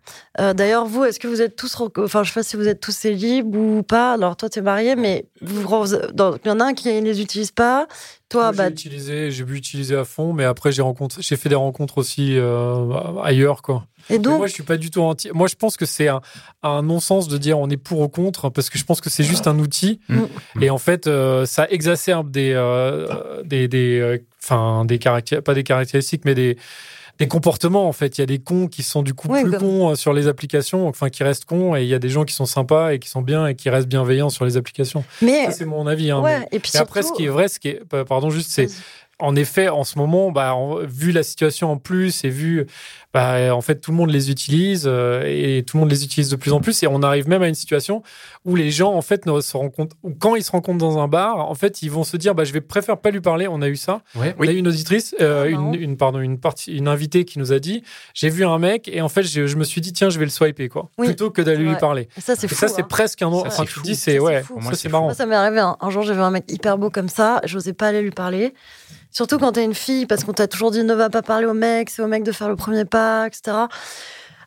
Speaker 4: Euh, D'ailleurs, vous, est-ce que vous êtes tous, enfin, je sais pas si vous êtes tous célibes ou pas. Alors, toi, t'es marié, mais vous, il y en a un qui ne les utilise pas. Toi,
Speaker 2: Moi,
Speaker 4: bah,
Speaker 2: j'ai utilisé, j'ai pu utiliser à fond, mais après j'ai rencontré, j'ai fait des rencontres aussi euh, ailleurs, quoi.
Speaker 4: et
Speaker 2: Mais
Speaker 4: donc,
Speaker 2: moi, je suis pas du tout anti. Moi, je pense que c'est un, un non-sens de dire on est pour ou contre, parce que je pense que c'est juste un outil.
Speaker 3: Mm.
Speaker 2: Et en fait, euh, ça exacerbe des, euh, des, des, euh, enfin, des caractéristiques, pas des caractéristiques, mais des, des comportements. En fait, il y a des cons qui sont du coup
Speaker 4: Oui,
Speaker 2: plus
Speaker 4: comme-
Speaker 2: cons euh, sur les applications, enfin qui restent cons, et il y a des gens qui sont sympas et qui sont bien et qui restent bienveillants sur les applications.
Speaker 4: mais,
Speaker 2: c'est mon avis. Hein,
Speaker 4: ouais,
Speaker 2: mais-
Speaker 4: et puis
Speaker 2: et après, ce qui est vrai, ce qui est, pa- pardon, juste, c'est en effet, en ce moment, bah, vu la situation en plus et vu, bah, en fait, tout le monde les utilise euh, et tout le monde les utilise de plus en plus. Et on arrive même à une situation où les gens, en fait, ne se rencontrent, ou quand ils se rencontrent dans un bar, en fait, ils vont se dire, bah, je vais préférer pas lui parler. On a eu ça.
Speaker 3: Ouais.
Speaker 2: On a eu une auditrice, euh,
Speaker 4: Ah,
Speaker 2: une, une, pardon, une partie, une invitée qui nous a dit, j'ai vu un mec et en fait, je, je me suis dit, tiens, je vais le swiper, quoi,
Speaker 4: Oui,
Speaker 2: plutôt que d'aller lui parler.
Speaker 4: Et ça, c'est fou.
Speaker 2: ça, c'est
Speaker 4: hein.
Speaker 2: presque un,
Speaker 1: Ça,
Speaker 2: enfin, tu dis,
Speaker 4: Ça,
Speaker 2: c'est, ouais,
Speaker 4: fou.
Speaker 2: Ça,
Speaker 1: c'est
Speaker 2: marrant.
Speaker 4: Moi, ça m'est arrivé un, un jour, j'ai vu un mec hyper beau comme ça, j'osais pas aller lui parler. Surtout quand t'es une fille, parce qu'on t'a toujours dit ne va pas parler au mec, c'est au mec de faire le premier pas, etc.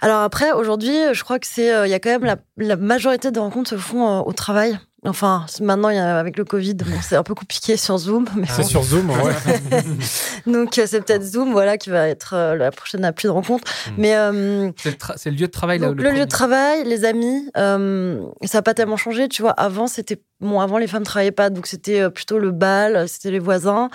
Speaker 4: Alors après, aujourd'hui, je crois que c'est, euh, il y a quand même la, la majorité des rencontres se font euh, au travail. Enfin, maintenant, il y a, avec le Covid, bon, c'est un peu compliqué sur Zoom, mais
Speaker 2: C'est
Speaker 4: bon.
Speaker 2: sur Zoom, ouais.
Speaker 4: donc euh, c'est peut-être Zoom, voilà, qui va être euh, la prochaine appli de rencontre.
Speaker 3: Mm.
Speaker 4: Mais euh,
Speaker 3: C'est le, tra- c'est le lieu de travail là,
Speaker 4: donc, le,
Speaker 3: premier.
Speaker 4: lieu de travail, les amis, euh, ça n'a pas tellement changé, tu vois. Avant, c'était bon, avant les femmes travaillaient pas, donc c'était plutôt le bal, c'était les voisins.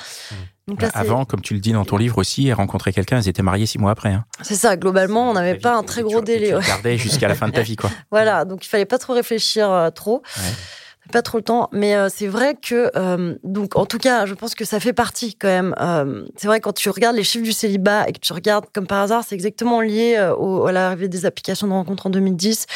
Speaker 4: Donc là,
Speaker 1: Bah, avant, comme tu le dis dans ton livre aussi, elles rencontraient quelqu'un, elles étaient mariées six mois après. hein.
Speaker 4: c'est ça. Globalement, on n'avait pas
Speaker 1: vie,
Speaker 4: un très gros délai.
Speaker 1: Tu
Speaker 4: ouais.
Speaker 1: regardais jusqu'à la fin de ta vie, quoi.
Speaker 4: Voilà, donc il fallait pas trop réfléchir euh, trop. Pas trop le temps, mais euh, c'est vrai que euh, donc en tout cas, je pense que ça fait partie quand même. euh, c'est vrai quand tu regardes les chiffres du célibat et que tu regardes comme par hasard, c'est exactement lié euh, au- à l'arrivée des applications de rencontre en 2010.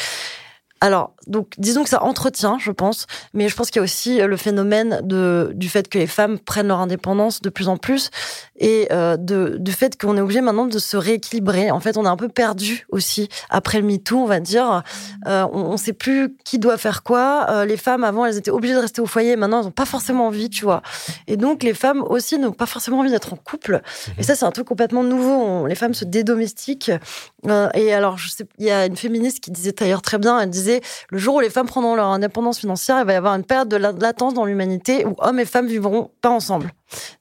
Speaker 4: Alors, donc, disons que ça entretient, je pense, mais je pense qu'il y a aussi euh, le phénomène de, du fait que les femmes prennent leur indépendance de plus en plus et euh, de, du fait qu'on est obligé maintenant de se rééquilibrer. En fait, on est un peu perdu aussi après le MeToo, on va dire. Euh, on ne sait plus qui doit faire quoi. Euh, les femmes, avant, elles étaient obligées de rester au foyer. Maintenant, elles n'ont pas forcément envie, tu vois. Et donc, les femmes aussi n'ont pas forcément envie d'être en couple. Et ça, c'est un truc complètement nouveau. On- les femmes se dédomestiquent. Et alors, je sais, il y a une féministe qui disait d'ailleurs très bien, elle disait, le jour où les femmes prendront leur indépendance financière, il va y avoir une période de la- de latence dans l'humanité où hommes et femmes vivront pas ensemble.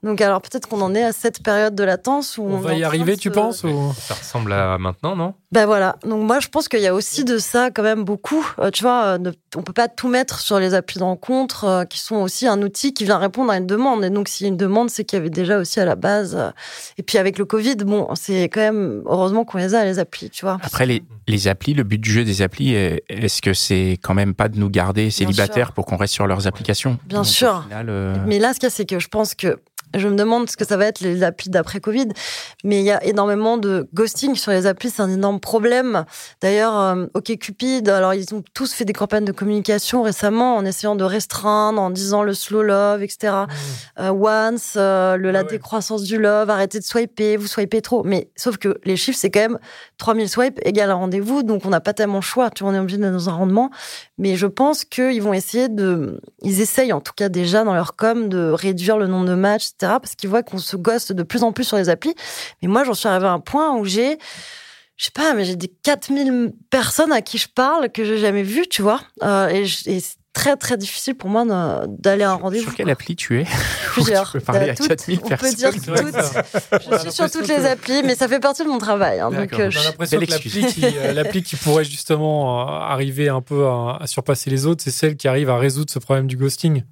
Speaker 4: Donc, alors peut-être qu'on en est à cette période de latence où on,
Speaker 2: On va y arriver, tu
Speaker 4: se-
Speaker 2: penses ou...
Speaker 3: Ça ressemble à maintenant, non?
Speaker 4: Ben voilà. Donc moi, je pense qu'il y a aussi de ça quand même beaucoup. Euh, tu vois, euh, ne- on peut pas tout mettre sur les applis de rencontre euh, qui sont aussi un outil qui vient répondre à une demande. Et donc, s'il y a une demande, c'est qu'il y avait déjà aussi à la base. euh, Et puis avec le Covid, bon, c'est quand même heureusement qu'on les a les applis, tu vois.
Speaker 1: Après, les, les applis, le but du jeu des applis, est- est-ce que c'est quand même pas de nous garder célibataires pour qu'on reste sur leurs applications?
Speaker 4: Bien
Speaker 1: Donc,
Speaker 4: sûr.
Speaker 1: final, euh,
Speaker 4: Mais là, ce qu'il y a, c'est que je pense que Je me demande ce que ça va être les applis d'après Covid, mais il y a énormément de ghosting sur les applis, c'est un énorme problème. D'ailleurs, euh, OkCupid, alors ils ont tous fait des campagnes de communication récemment en essayant de restreindre, en disant le slow love, etc. Euh, once, euh, le, la
Speaker 2: Ah ouais.
Speaker 4: décroissance du love, arrêtez de swiper, vous swipez trop. Mais sauf que les chiffres, c'est quand même 3000 swipes égale un rendez-vous, donc on n'a pas tellement le choix. Tu vois, on est obligé d'être dans un rendement. Mais je pense qu'ils vont essayer de. Ils essayent en tout cas déjà dans leur com de réduire le nombre de matchs. Parce qu'ils voient qu'on se gosse de plus en plus sur les applis. Mais moi, j'en suis arrivée à un point où j'ai. Je sais pas, mais j'ai des 4000 personnes à qui je parle que j'ai jamais vues, tu vois. Euh, et c'est très, très difficile pour moi d'aller à un rendez-vous.
Speaker 1: Sur quelle
Speaker 4: quoi.
Speaker 1: appli tu es?
Speaker 4: Plusieurs.
Speaker 1: Tu peux parler
Speaker 4: Euh,
Speaker 1: à
Speaker 4: toutes,
Speaker 1: 4000
Speaker 4: On peut dire
Speaker 1: personnes.
Speaker 4: Toutes. Je suis sur toutes
Speaker 2: que-
Speaker 4: les applis, mais ça fait partie de mon travail. hein, donc, euh,
Speaker 2: On
Speaker 4: je-
Speaker 2: a l'impression que l'appli
Speaker 1: excuse.
Speaker 2: qui, euh, l'appli qui pourrait justement euh, arriver un peu à, à surpasser les autres, c'est celle qui arrive à résoudre ce problème du ghosting.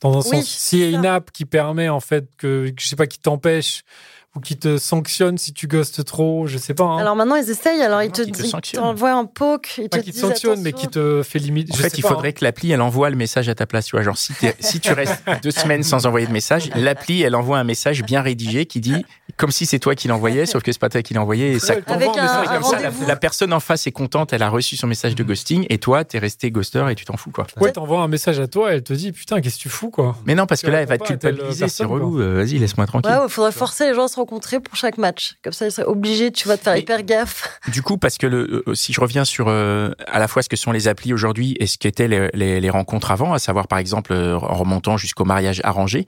Speaker 2: Dans un
Speaker 4: Oui,
Speaker 2: sens, s'il y a une app qui permet en fait que je sais pas, qui t'empêche ou qui te sanctionne si tu ghostes trop, je sais pas. hein.
Speaker 4: Alors maintenant, ils essayent. Alors, ils te,
Speaker 1: te
Speaker 4: ils
Speaker 1: sanctionne.
Speaker 4: t'envoient un poke. Ils
Speaker 2: pas
Speaker 4: te
Speaker 2: qui te
Speaker 4: disent
Speaker 2: sanctionne, mais qui te fait limite.
Speaker 1: En
Speaker 2: je
Speaker 1: fait,
Speaker 2: sais
Speaker 1: il
Speaker 2: pas,
Speaker 1: faudrait
Speaker 2: hein.
Speaker 1: que l'appli, elle envoie le message à ta place. Tu vois, genre, si, si tu restes deux semaines sans envoyer de message, l'appli, elle envoie un message bien rédigé qui dit, comme si c'est toi qui l'envoyais, sauf que c'est pas toi qui l'envoyais. Et ça,
Speaker 4: Avec un- un
Speaker 1: comme ça, la, personne en face est contente, elle a reçu son message de ghosting, et toi, t'es resté ghoster et tu t'en fous, quoi.
Speaker 2: Ouais, t'envoies un message à toi, elle te dit putain, qu'est-ce que tu fous quoi
Speaker 1: Mais non, parce que là, elle va te culpabiliser, c'est relou. euh, Vas-y, laisse-moi tranquille.
Speaker 4: Ouais, il faudrait forcer les gens à se rencontrer pour chaque match. Comme ça, ils seraient obligés, tu vois, de faire hyper gaffe.
Speaker 1: Du coup, parce que le, euh, si je reviens sur euh, à la fois ce que sont les applis aujourd'hui et ce qu'étaient les, les, les rencontres avant, à savoir par exemple euh, en remontant jusqu'au mariage arrangé,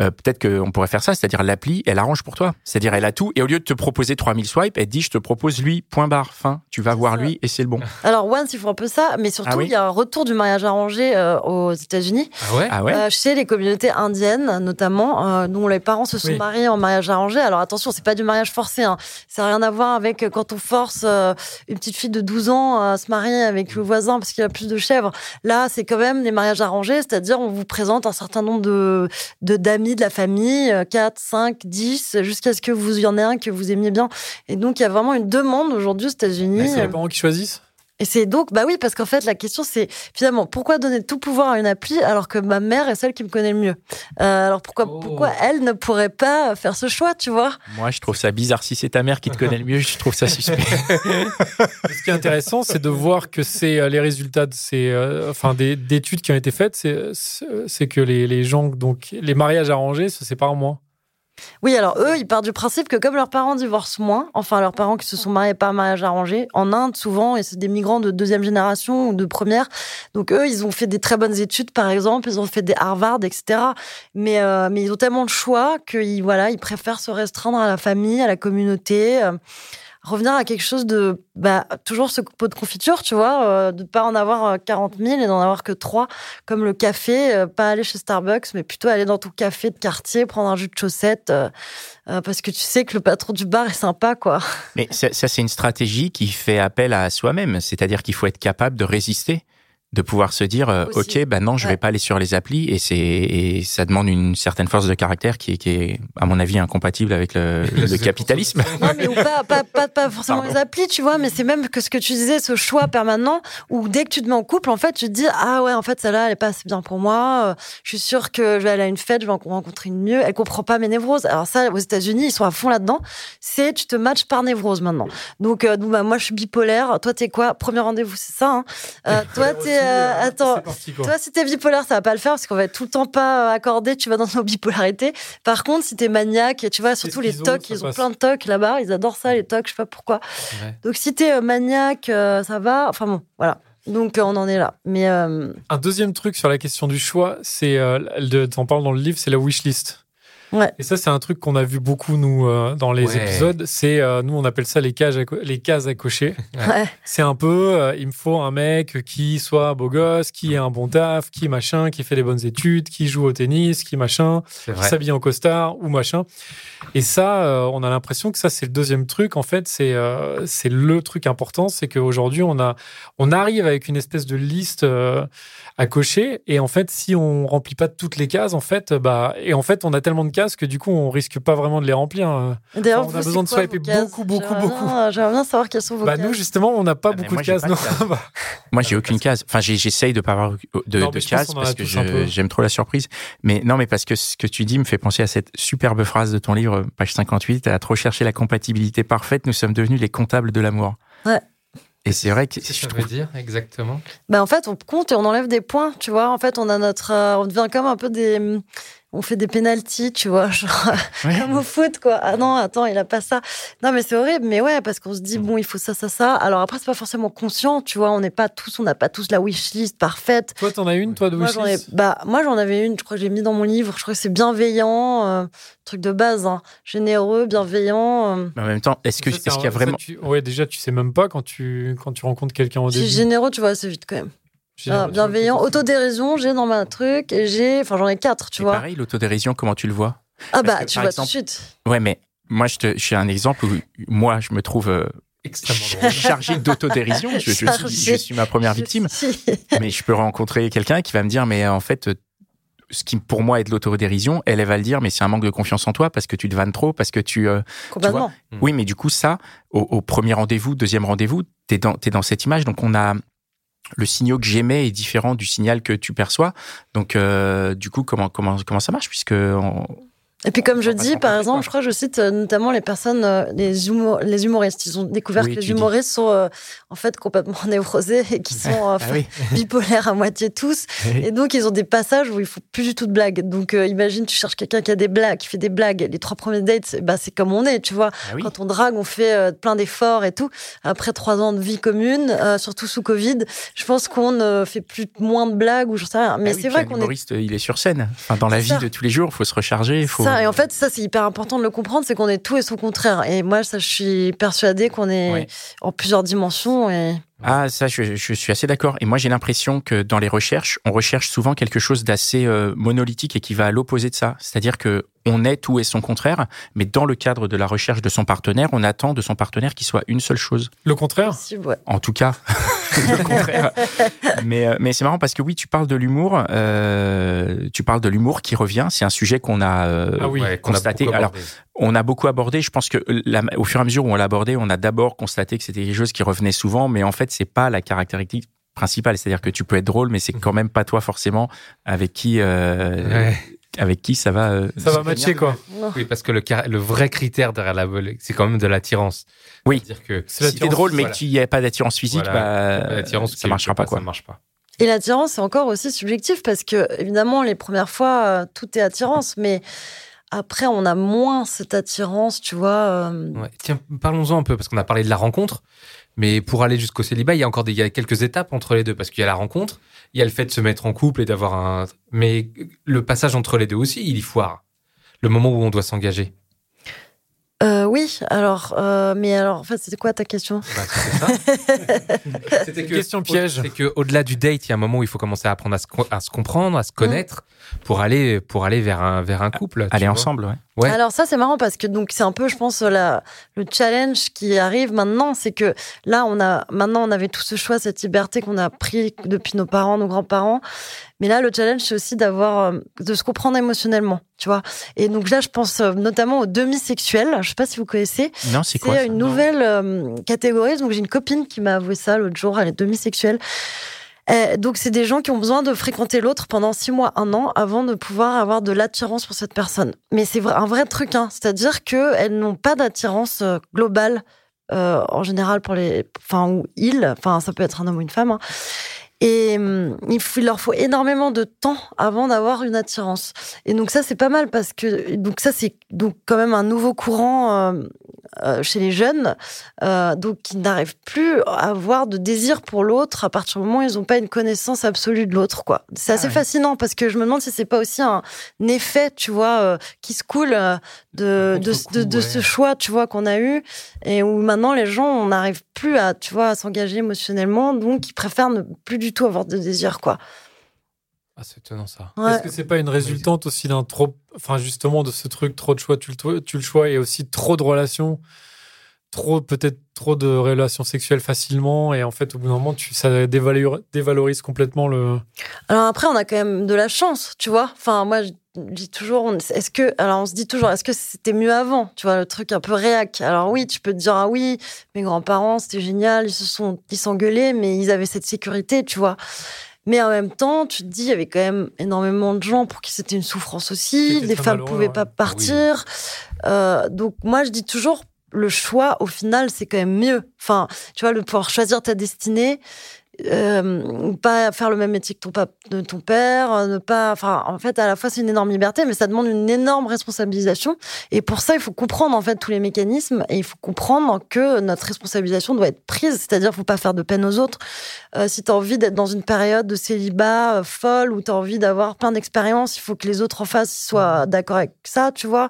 Speaker 1: euh, peut-être qu'on pourrait faire ça, c'est-à-dire l'appli, elle arrange pour toi. C'est-à-dire elle a tout et au lieu de te proposer 3000 swipes, elle te dit je te propose lui, point barre, fin. Tu vas voir
Speaker 4: ça.
Speaker 1: lui et c'est le bon.
Speaker 4: Alors, Once, ils font un peu ça, mais surtout,
Speaker 1: Ah oui
Speaker 4: il y a un retour du mariage arrangé euh, aux États-Unis,
Speaker 3: Ah ouais?
Speaker 1: Ah ouais
Speaker 4: euh, chez les communautés indiennes, notamment, euh, dont les parents se sont
Speaker 2: Oui.
Speaker 4: mariés en mariage arrangé. Alors, attention, c'est pas du mariage forcé. Hein. Ça n'a rien à voir avec quand on force euh, une petite fille de 12 ans à se marier avec le voisin parce qu'il a plus de chèvres. Là, c'est quand même des mariages arrangés, c'est-à-dire on vous présente un certain nombre de de- de la famille, euh, 4, 5, 10, jusqu'à ce que vous y en ait un que vous aimiez bien. Et donc, il y a vraiment une demande aujourd'hui aux États-Unis.
Speaker 2: C'est les parents qui choisissent?
Speaker 4: Et c'est donc, bah oui, parce qu'en fait, la question, c'est finalement, pourquoi donner tout pouvoir à une appli alors que ma mère est celle qui me connaît le mieux? Euh, Alors pourquoi,
Speaker 3: Oh.
Speaker 4: pourquoi elle ne pourrait pas faire ce choix, tu vois?
Speaker 1: Moi, je trouve ça bizarre. Si c'est ta mère qui te connaît le mieux, je trouve ça suspect.
Speaker 2: Ce qui est intéressant, c'est de voir que c'est euh, les résultats de ces, euh, enfin, des- d'études qui ont été faites, c'est que les, les gens, donc les mariages arrangés, se séparent moins.
Speaker 4: Oui, alors eux, ils partent du principe que comme leurs parents divorcent moins, enfin leurs parents qui se sont mariés par mariage arrangé, en Inde souvent, et c'est des migrants de deuxième génération ou de première, donc eux, ils ont fait des très bonnes études, par exemple, ils ont fait des Harvard, etc. Mais, euh, mais ils ont tellement de choix qu'ils voilà, ils préfèrent se restreindre à la famille, à la communauté. euh, revenir à quelque chose de bah, toujours ce pot de confiture, tu vois, euh, de pas en avoir euh, 40 000 et d'en avoir que trois, comme le café, euh, pas aller chez Starbucks, mais plutôt aller dans ton café de quartier, prendre un jus de chaussette, euh, euh, parce que tu sais que le patron du bar est sympa, quoi.
Speaker 1: Mais ça, c'est une stratégie qui fait appel à soi-même. C'est-à-dire qu'il faut être capable de résister, de pouvoir se dire, euh,
Speaker 4: Aussi.
Speaker 1: ok, bah non, je
Speaker 4: Ouais.
Speaker 1: vais pas aller sur les applis, et c'est et ça demande une certaine force de caractère qui est, qui est à mon avis, incompatible avec le, le capitalisme.
Speaker 4: Non, mais ou pas, pas, pas, pas forcément
Speaker 1: Pardon.
Speaker 4: les applis, tu vois, mais c'est même que ce que tu disais, ce choix permanent, où dès que tu te mets en couple, en fait, tu te dis, ah ouais, en fait, celle-là, elle est pas assez bien pour moi, euh, je suis sûre que je vais aller à une fête, je vais en rencontrer une mieux, elle comprend pas mes névroses. Alors ça, aux États-Unis, ils sont à fond là-dedans, c'est tu te matches par névrose maintenant. Donc, euh, donc, bah, moi, je suis bipolaire, toi, t'es quoi? Premier rendez-vous, c'est ça, hein Euh, Toi, t'es, euh, attends,
Speaker 2: C'est parti,
Speaker 4: toi, si t'es bipolaire, ça va pas le faire parce qu'on va être tout le temps pas euh, accordé. Tu vas dans nos bipolarités. Par contre, si t'es maniaque, et tu vois, surtout les tocs, ils ont
Speaker 2: passe.
Speaker 4: plein de tocs là-bas. Ils adorent ça, les tocs. Je sais pas pourquoi.
Speaker 3: Ouais.
Speaker 4: Donc, si t'es euh, maniaque, euh, ça va. Enfin bon, voilà. Donc, euh, on en est là. Mais euh,
Speaker 2: Un deuxième truc sur la question du choix, c'est, euh, t'en parles dans le livre, c'est la wishlist.
Speaker 4: Ouais.
Speaker 2: Et ça, c'est un truc qu'on a vu beaucoup, nous, euh, dans les
Speaker 3: Ouais.
Speaker 2: épisodes. C'est, euh, nous, on appelle ça les, cages à les cases à cocher.
Speaker 4: ouais.
Speaker 2: C'est un peu, euh, il me faut un mec qui soit beau gosse, qui ait un bon taf, qui machin, qui fait des bonnes études, qui joue au tennis, qui machin, qui s'habille en costard ou machin. Et ça, euh, on a l'impression que ça, c'est le deuxième truc. En fait, c'est euh, c'est le truc important, c'est qu'aujourd'hui, on a, on arrive avec une espèce de liste euh, à cocher. Et en fait, si on remplit pas toutes les cases, en fait, bah, et en fait, on a tellement de cases cases que du coup, on risque pas vraiment de les remplir. euh.
Speaker 4: D'ailleurs,
Speaker 2: on a
Speaker 4: vous,
Speaker 2: besoin de swiper beaucoup, beaucoup, beaucoup.
Speaker 4: J'aimerais bien savoir quelles sont vos
Speaker 2: Bah,
Speaker 4: cases.
Speaker 2: nous, justement, on n'a pas
Speaker 1: Ah, mais
Speaker 2: beaucoup
Speaker 1: moi,
Speaker 2: de cases.
Speaker 1: de Moi, j'ai aucune case. Enfin, j'essaye de pas avoir de,
Speaker 2: Non,
Speaker 1: cases parce que j'aime trop la surprise. Mais non, mais parce que ce que tu dis me fait penser à cette superbe phrase de ton livre, page 58. À trop chercher la compatibilité parfaite, nous sommes devenus les comptables de l'amour.
Speaker 4: Ouais.
Speaker 1: Et c'est vrai que
Speaker 3: Qu'est-ce que
Speaker 1: je
Speaker 3: ça
Speaker 1: trouve
Speaker 3: veut dire exactement
Speaker 4: Bah, en fait, on compte et on enlève des points, tu vois. En fait, on a notre, euh, on devient comme un peu des, on fait des pénalties, tu vois, genre
Speaker 1: Ouais.
Speaker 4: comme au foot, quoi. Ah non, attends, il a pas ça. Non, mais c'est horrible. Mais ouais, parce qu'on se dit bon, il faut ça, ça, ça. Alors après, c'est pas forcément conscient, tu vois. On n'est pas tous, on n'a pas tous la wishlist parfaite.
Speaker 2: Toi, t'en as une, toi, de
Speaker 4: Moi, j'en ai,
Speaker 2: wishlist
Speaker 4: bah, moi, j'en avais une. Je crois que j'ai mis dans mon livre. Je crois que c'est bienveillant, euh, truc de base, hein. généreux, bienveillant. euh.
Speaker 1: Mais en même temps, est-ce que
Speaker 2: Ça, c'est
Speaker 1: est-ce qu'il y a
Speaker 2: ça,
Speaker 1: vraiment
Speaker 2: tu- Ouais, déjà, tu sais même pas quand tu, quand tu rencontres quelqu'un au
Speaker 4: Si
Speaker 2: début.
Speaker 4: généreux, tu vois, assez vite quand même. Ah, bienveillant, autodérision, j'ai dans ma truc j'ai, enfin, j'en ai quatre, tu
Speaker 1: Et
Speaker 4: vois.
Speaker 1: pareil, l'autodérision, comment tu le vois?
Speaker 4: Ah bah,
Speaker 1: que,
Speaker 4: tu vois
Speaker 1: exemple-
Speaker 4: tout de suite.
Speaker 1: Ouais, mais moi, je te, je suis un exemple où moi, je me trouve euh,
Speaker 3: Extrêmement
Speaker 1: chargé d'autodérision. Je, je suis,
Speaker 4: Chargé.
Speaker 1: je suis ma première victime. Mais je peux rencontrer quelqu'un qui va me dire, mais en fait, euh, ce qui pour moi est de l'autodérision, elle, elle va le dire, mais c'est un manque de confiance en toi parce que tu te vannes trop, parce que tu. euh,
Speaker 4: Complètement.
Speaker 3: Mm.
Speaker 1: Oui, mais du coup, ça, au, au premier rendez-vous, deuxième rendez-vous, t'es dans, t'es dans cette image, donc on a. Le signal que j'émets est différent du signal que tu perçois. Donc, euh, du coup, comment, comment, comment ça marche Puisque on-
Speaker 4: Et puis comme je dis, par exemple,
Speaker 1: quoi.
Speaker 4: je crois que je cite euh, notamment les personnes, euh, les, humo- les humoristes. Ils ont découvert
Speaker 1: Oui,
Speaker 4: que les
Speaker 1: dis.
Speaker 4: humoristes sont euh, en fait complètement névrosés et qui sont euh,
Speaker 1: Ah oui.
Speaker 4: bipolaires à moitié tous. Et donc ils ont des passages où il faut plus du tout de blagues. Donc euh, imagine, tu cherches quelqu'un qui a des blagues, qui fait des blagues. Les trois premiers dates, c'est- bah, c'est comme on est, tu vois.
Speaker 1: Ah.
Speaker 4: Quand on drague, on fait plein d'efforts et tout. Après trois ans de vie commune, surtout sous Covid, je pense qu'on ne fait plus moins de blagues ou je sais rien. Mais
Speaker 1: Ah
Speaker 4: c'est vrai qu'on est
Speaker 1: humoriste, il est sur scène. Enfin, dans la vie
Speaker 4: ça.
Speaker 1: de tous les jours, il faut se recharger. il Faut...
Speaker 4: Ça, et en fait, ça, c'est hyper important de le comprendre, c'est qu'on est tout et son contraire. Et moi, ça, je suis persuadée qu'on est en plusieurs dimensions. Et...
Speaker 1: Ah, ça, je, je suis assez d'accord. Et moi, j'ai l'impression que dans les recherches, on recherche souvent quelque chose d'assez euh, monolithique et qui va à l'opposé de ça. C'est-à-dire que on est tout et son contraire, mais dans le cadre de la recherche de son partenaire, on attend de son partenaire qu'il soit une seule chose.
Speaker 2: Le contraire?
Speaker 1: En tout cas, le contraire. Mais, euh, mais c'est marrant parce que oui, tu parles de l'humour. euh, tu parles de l'humour qui revient. C'est un sujet qu'on a euh,
Speaker 2: Ah oui,
Speaker 3: Ouais, qu'on a
Speaker 1: constaté. Alors, on a beaucoup abordé. Je pense que la- au fur et à mesure où on l'a abordé, on a d'abord constaté que c'était quelque chose qui revenait souvent, mais en fait, c'est pas la caractéristique principale. C'est-à-dire que tu peux être drôle, mais c'est quand même pas toi forcément avec qui, euh,
Speaker 3: Ouais.
Speaker 1: Avec qui ça va. euh,
Speaker 2: Ça va matcher, quoi.
Speaker 3: Oui, parce que le, vrai critère derrière la volée, c'est quand même de l'attirance.
Speaker 1: Oui.
Speaker 3: C'est-à-dire que
Speaker 2: C'est
Speaker 1: Si t'es drôle, mais
Speaker 3: voilà.
Speaker 1: qu'il n'y a pas d'attirance physique,
Speaker 3: Voilà.
Speaker 1: bah, ça marchera pas, quoi.
Speaker 3: Ça marche pas.
Speaker 4: Et l'attirance, c'est encore aussi subjectif parce que, évidemment, les premières fois, euh, tout est attirance, mais après, on a moins cette attirance, tu vois. euh,
Speaker 3: Ouais. Tiens, parlons-en un peu, parce qu'on a parlé de la rencontre, mais pour aller jusqu'au célibat, il y a encore des, il y a quelques étapes entre les deux, parce qu'il y a la rencontre, il y a le fait de se mettre en couple et d'avoir un... Mais le passage entre les deux aussi, il y foire. Le moment où on doit s'engager.
Speaker 4: Oui, alors, euh, mais alors, en fait, c'était quoi ta question?
Speaker 3: Bah, c'était ça. C'était
Speaker 2: Question piège.
Speaker 3: C'est que au-delà du date, il y a un moment où il faut commencer à apprendre à se, co- à se comprendre, à se connaître, pour aller pour aller vers un vers un couple.
Speaker 1: aller
Speaker 3: vois.
Speaker 1: ensemble, ouais.
Speaker 3: Ouais.
Speaker 4: Alors ça c'est marrant parce que donc c'est un peu je pense la, le challenge qui arrive maintenant c'est que là on a maintenant on avait tout ce choix cette liberté qu'on a pris depuis nos parents nos grands-parents mais là le challenge c'est aussi d'avoir euh, de se comprendre émotionnellement tu vois et donc là je pense euh, notamment aux demi-sexuels je sais pas si vous connaissez
Speaker 1: Non, c'est quoi
Speaker 4: une nouvelle euh, catégorie. Donc j'ai une copine qui m'a avoué ça l'autre jour. Elle est demisexuelle. Euh, donc c'est des gens qui ont besoin de fréquenter l'autre pendant six mois, un an, avant de pouvoir avoir de l'attirance pour cette personne. Mais c'est un vrai truc, hein. c'est-à-dire que elles n'ont pas d'attirance euh, globale euh, en général pour les, enfin ou il, enfin ça peut être un homme ou une femme. hein. Et hum, il, faut- il leur faut énormément de temps avant d'avoir une attirance. Et donc ça c'est pas mal parce que donc ça c'est donc quand même un nouveau courant euh, euh, chez les jeunes, euh, donc qui n'arrivent plus à avoir de désir pour l'autre à partir du moment où ils n'ont pas une connaissance absolue de l'autre. quoi. C'est assez
Speaker 1: ouais.
Speaker 4: fascinant parce que je me demande si c'est pas aussi un effet, tu vois, euh, qui se coule de, de,
Speaker 3: contre-coup,
Speaker 4: de, de
Speaker 3: ouais.
Speaker 4: ce choix, tu vois, qu'on a eu et où maintenant les gens, on n'arrive plus à, tu vois, à s'engager émotionnellement, donc ils préfèrent ne plus du tout avoir de désir, quoi.
Speaker 3: Ah, c'est étonnant ça.
Speaker 4: Ouais.
Speaker 2: Est-ce que c'est pas une résultante aussi d'un trop, enfin justement de ce truc trop de choix, tu le, tu le choix et aussi trop de relations, trop peut-être trop de relations sexuelles facilement et en fait au bout d'un moment tu ça dévalor- dévalorise complètement le.
Speaker 4: Alors après, on a quand même de la chance, tu vois. Enfin, moi, dis toujours, on- est-ce que, alors on se dit toujours, est-ce que c'était mieux avant? Tu vois, le truc un peu réac. Alors oui, tu peux te dire, ah oui, mes grands-parents, c'était génial, ils se sont, ils s'engueulaient, mais ils avaient cette sécurité, tu vois. Mais en même temps, tu te dis, il y avait quand même énormément de gens pour qui c'était une souffrance aussi. Les femmes
Speaker 2: malheureux,
Speaker 4: pouvaient
Speaker 2: ouais.
Speaker 4: pas partir. Euh, donc moi, je dis toujours, le choix, au final, c'est quand même mieux. Enfin, tu vois, de pouvoir choisir ta destinée, euh, pas faire le même métier que ton, ton père, euh, ne pas. Enfin, en fait, à la fois, c'est une énorme liberté, mais ça demande une énorme responsabilisation. Et pour ça, il faut comprendre en fait tous les mécanismes et il faut comprendre que notre responsabilisation doit être prise. C'est-à-dire, faut pas faire de peine aux autres. Euh, si tu as envie d'être dans une période de célibat folle ou tu as envie d'avoir plein d'expériences, il faut que les autres en face soient d'accord avec ça, tu vois.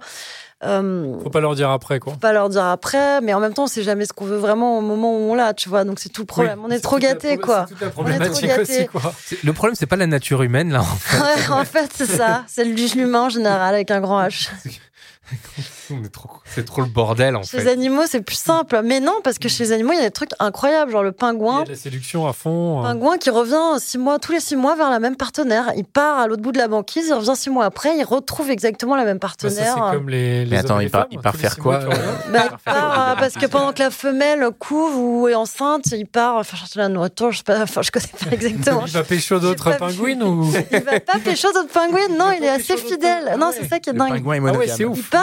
Speaker 4: Euh,
Speaker 2: Faut pas leur dire après, quoi.
Speaker 4: faut pas leur dire après, mais en même temps, on sait jamais ce qu'on veut vraiment au moment où on l'a, tu vois. Donc c'est tout le problème.
Speaker 2: Oui,
Speaker 4: on est trop gâtés, quoi.
Speaker 2: C'est toute la
Speaker 4: est trop
Speaker 2: problématique
Speaker 4: gâtés.
Speaker 2: aussi, quoi.
Speaker 3: C'est- Le problème, c'est pas la nature humaine, là. en fait.
Speaker 4: Ouais, en fait, c'est ça. C'est le l'humain en général avec un grand H.
Speaker 3: Trop- C'est trop le bordel, en
Speaker 4: Chez les
Speaker 3: fait.
Speaker 4: animaux, c'est plus simple. Mais non, parce que chez les animaux, il y a des trucs incroyables, genre le
Speaker 2: Il y
Speaker 4: pingouin.
Speaker 2: a de la séduction à fond. euh.
Speaker 4: Pingouin qui revient six mois, tous les six mois vers la même partenaire. Il part à l'autre bout de la banquise, il revient six mois après, il retrouve exactement la même
Speaker 2: Bah, ça,
Speaker 4: partenaire.
Speaker 2: c'est comme les, les
Speaker 1: Mais attends, il
Speaker 2: les
Speaker 1: part- il part
Speaker 2: tous les
Speaker 1: faire
Speaker 2: mois,
Speaker 1: quoi.
Speaker 4: Bah, il part, euh, parce que pendant que la femelle couve ou est enceinte, il part faire chercher la nourriture. Je sais pas, enfin, je connais pas exactement.
Speaker 2: Il va pécho d'autres pingouines ou?
Speaker 4: Il va pas pécho d'autres pingouins, non, il est assez fidèle. Non,
Speaker 2: Ah
Speaker 4: c'est ça qui est
Speaker 1: Le
Speaker 4: dingue.
Speaker 1: pingouin est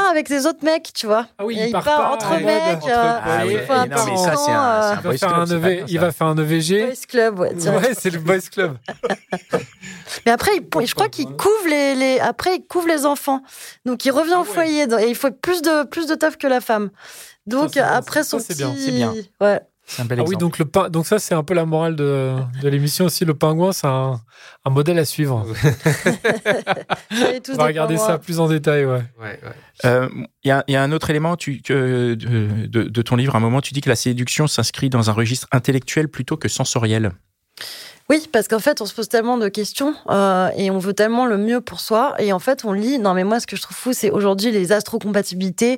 Speaker 4: Avec les autres mecs, tu vois.
Speaker 2: Ah oui, il part
Speaker 4: entre
Speaker 2: en
Speaker 4: mecs.
Speaker 2: mode,
Speaker 4: euh,
Speaker 2: entre-
Speaker 1: Ah oui,
Speaker 4: il faut un
Speaker 1: non, mais ça, c'est un-
Speaker 4: temps,
Speaker 1: c'est un
Speaker 2: Il va
Speaker 1: boys
Speaker 2: faire
Speaker 1: club,
Speaker 2: un
Speaker 1: c'est
Speaker 2: EV
Speaker 1: pas bien,
Speaker 2: il
Speaker 1: ça.
Speaker 2: va faire un EVG.
Speaker 4: Boys Club, ouais.
Speaker 2: Ouais, c'est le boys club.
Speaker 4: Mais après, il- je crois qu'il couvre les, les, après, il couvre les enfants. Donc, il revient
Speaker 2: Ah
Speaker 4: au foyer. Et il faut plus de, plus de taf que la femme. Donc,
Speaker 2: Ça, c'est bien,
Speaker 4: après
Speaker 2: ça,
Speaker 4: son
Speaker 2: c'est
Speaker 4: petit.
Speaker 2: bien,
Speaker 1: c'est bien.
Speaker 4: Ouais.
Speaker 1: C'est un bel
Speaker 2: Ah oui,
Speaker 1: exemple.
Speaker 2: donc, le pin- donc ça, c'est un peu la morale de, de l'émission aussi. Le pingouin, c'est un, un modèle à suivre. On va regarder
Speaker 4: pingouins.
Speaker 2: ça plus en détail, ouais.
Speaker 3: Ouais, ouais.
Speaker 1: Euh, Il y, a, il y a un autre élément tu, que, de, de- de ton livre. À un moment, tu dis que la séduction s'inscrit dans un registre intellectuel plutôt que sensoriel.
Speaker 4: Oui, parce qu'en fait, on se pose tellement de questions euh, et on veut tellement le mieux pour soi. Et en fait, on lit. Non, mais moi, ce que je trouve fou, c'est aujourd'hui les astrocompatibilités.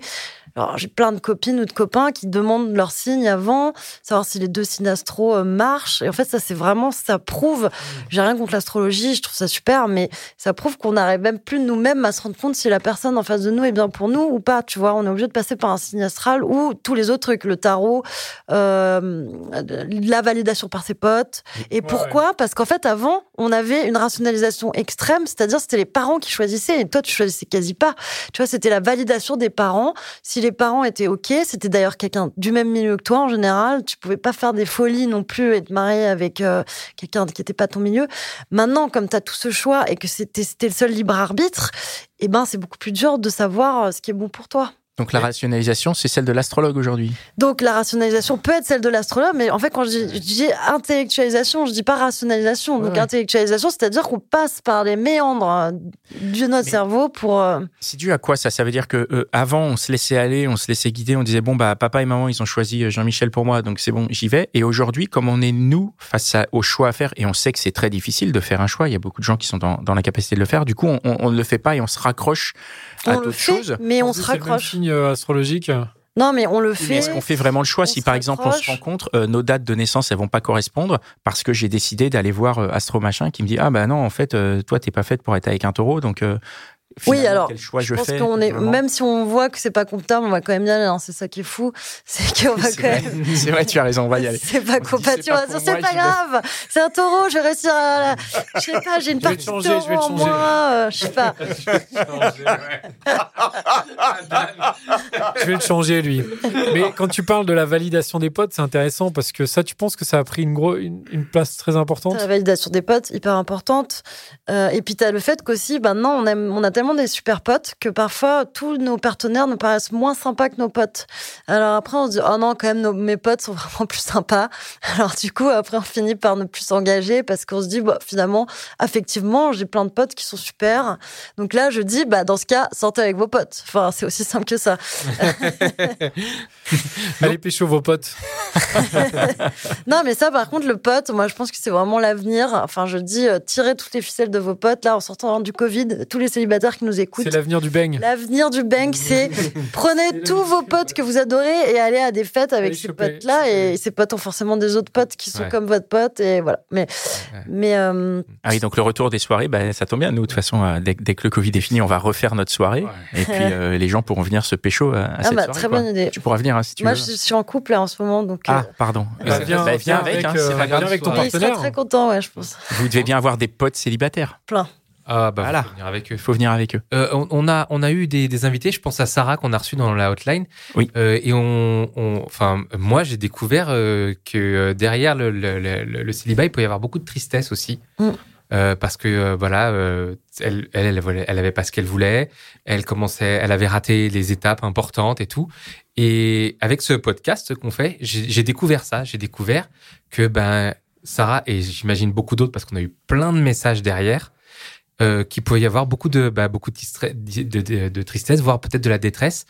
Speaker 4: Alors, j'ai plein de copines ou de copains qui demandent leur signe avant, savoir si les deux signes astro euh, marchent. Et en fait, ça, c'est vraiment, ça prouve. J'ai rien contre l'astrologie, je trouve ça super, mais ça prouve qu'on n'arrive même plus nous-mêmes à se rendre compte si la personne en face de nous est bien pour nous ou pas. Tu vois, on est obligé de passer par un signe astral ou tous les autres trucs, le tarot, euh, la validation par ses potes. Et
Speaker 2: Ouais,
Speaker 4: pourquoi? Parce qu'en fait, avant, on avait une rationalisation extrême, c'est-à-dire c'était les parents qui choisissaient et toi, tu choisissais quasi pas. Tu vois, c'était la validation des parents. Si les parents étaient OK, c'était d'ailleurs quelqu'un du même milieu que toi en général. Tu pouvais pas faire des folies non plus et te marier avec euh, quelqu'un qui n'était pas ton milieu. Maintenant, comme tu as tout ce choix et que c'était le seul libre arbitre, eh ben, c'est beaucoup plus dur de savoir euh, ce qui est bon pour toi.
Speaker 1: Donc la rationalisation, c'est celle de l'astrologue aujourd'hui.
Speaker 4: Donc la rationalisation peut être celle de l'astrologue, mais en fait quand je dis, je dis intellectualisation, je dis pas rationalisation. Donc
Speaker 2: Ouais.
Speaker 4: intellectualisation, c'est-à-dire qu'on passe par les méandres euh, de notre
Speaker 1: Mais-
Speaker 4: cerveau pour. euh,
Speaker 1: C'est dû à quoi ça? Ça veut dire que euh, avant, on se laissait aller, on se laissait guider, on disait bon bah papa et maman ils ont choisi Jean-Michel pour moi, donc c'est bon, j'y vais. Et aujourd'hui, comme on est nous face à, au choix à faire, et on sait que c'est très difficile de faire un choix, il y a beaucoup de gens qui sont dans, dans la capacité de le faire. Du coup, on, on- on ne le fait pas et on se raccroche à
Speaker 4: on le
Speaker 1: d'autres
Speaker 4: fait,
Speaker 1: choses.
Speaker 4: mais on se raccroche.
Speaker 2: signe astrologique.
Speaker 4: Non, mais on le fait.
Speaker 1: Est-ce qu'on fait vraiment le choix
Speaker 4: on
Speaker 1: Si par exemple on se rencontre, euh, nos dates de naissance elles vont pas correspondre parce que j'ai décidé d'aller voir euh, Astro machin qui me dit ah bah non en fait euh, toi t'es pas faite pour être avec un taureau donc
Speaker 4: Oui, alors,
Speaker 1: quel choix je,
Speaker 4: je pense qu'on est, même si on voit que c'est pas comptable, on va quand même y aller. hein. C'est ça qui est fou, c'est qu'on va quand
Speaker 1: vrai,
Speaker 4: même.
Speaker 1: c'est vrai, tu as raison, on va y aller.
Speaker 4: C'est pas compatible.
Speaker 1: c'est pas pour
Speaker 4: C'est
Speaker 1: moi,
Speaker 4: pas
Speaker 1: vais.
Speaker 4: grave. C'est un taureau. Je vais réussir à. Je sais pas. J'ai une
Speaker 2: Je vais le
Speaker 4: partie
Speaker 2: changer,
Speaker 4: de
Speaker 2: je vais le
Speaker 4: taureau en
Speaker 2: changer.
Speaker 4: moi. euh, je sais pas.
Speaker 2: Je vais le changer, lui. Mais quand tu parles de la validation des potes, c'est intéressant parce que ça, tu penses que ça a pris une, gros, une, une place très importante?
Speaker 4: La validation des potes, hyper importante. Euh, et puis, tu as le fait qu'aussi, maintenant, on, aime, on a tellement des super potes que parfois, tous nos partenaires nous paraissent moins sympas que nos potes. Alors après, on se dit, oh non, quand même, nos, mes potes sont vraiment plus sympas. Alors du coup, après, on finit par ne plus s'engager parce qu'on se dit, bah, finalement, affectivement, j'ai plein de potes qui sont super. Donc là, je dis, bah, dans ce cas, sortez avec vos potes. Enfin, c'est aussi simple que ça.
Speaker 2: Allez, pécho vos potes.
Speaker 4: Non, mais ça, par contre, le pote, moi, je pense que c'est vraiment l'avenir. Enfin, je dis, euh, tirez toutes les ficelles de vos potes. Là, en sortant du Covid, tous les célibataires qu'ils nous écoutent.
Speaker 2: C'est l'avenir du bang.
Speaker 4: L'avenir du bang, c'est prenez tous vos potes que vous adorez et allez à des fêtes avec
Speaker 2: Allez
Speaker 4: ces
Speaker 2: choper,
Speaker 4: potes-là.
Speaker 2: choper.
Speaker 4: Et ces potes ont forcément des autres potes qui sont
Speaker 3: Ouais.
Speaker 4: comme votre pote. Et voilà. Mais, mais euh,
Speaker 1: Ah oui, donc le retour des soirées, bah, ça tombe bien. Nous, de toute façon, euh, dès, dès que le Covid est fini, on va refaire notre soirée. Et puis, euh, les gens pourront venir se pécho à, à
Speaker 4: ah
Speaker 1: cette
Speaker 4: bah,
Speaker 1: soirée.
Speaker 4: très
Speaker 1: quoi.
Speaker 4: bonne idée.
Speaker 1: Tu pourras venir hein, si tu
Speaker 4: Moi,
Speaker 1: veux.
Speaker 4: je suis en couple là en ce moment. Donc,
Speaker 1: Ah, pardon.
Speaker 2: Bah, viens,
Speaker 1: bah,
Speaker 2: viens
Speaker 1: avec,
Speaker 2: avec,
Speaker 1: hein,
Speaker 2: euh,
Speaker 1: c'est pas grave.
Speaker 2: avec ton
Speaker 4: euh, il serait
Speaker 2: partenaire.
Speaker 4: très content, ouais, je pense.
Speaker 1: Vous devez bien avoir des potes célibataires.
Speaker 4: Plein.
Speaker 3: Ah bah
Speaker 1: Voilà.
Speaker 3: faut venir avec eux.
Speaker 1: Il faut venir avec eux.
Speaker 3: Euh, on, on a on a eu des, des invités. Je pense à Sarah qu'on a reçu dans la hotline.
Speaker 1: Oui.
Speaker 3: Euh, et on, on enfin moi j'ai découvert euh, que derrière le, le, le, le célibat il peut y avoir beaucoup de tristesse aussi.
Speaker 4: Mm.
Speaker 3: Euh, parce que euh, voilà, euh, elle, elle, elle, elle avait pas ce qu'elle voulait. Elle commençait, elle avait raté les étapes importantes et tout. Et avec ce podcast qu'on fait, j'ai j'ai découvert ça. J'ai découvert que ben Sarah et j'imagine beaucoup d'autres parce qu'on a eu plein de messages derrière euh, qu'il peut y avoir beaucoup de bah, beaucoup de, tristesse, voire peut-être de la détresse.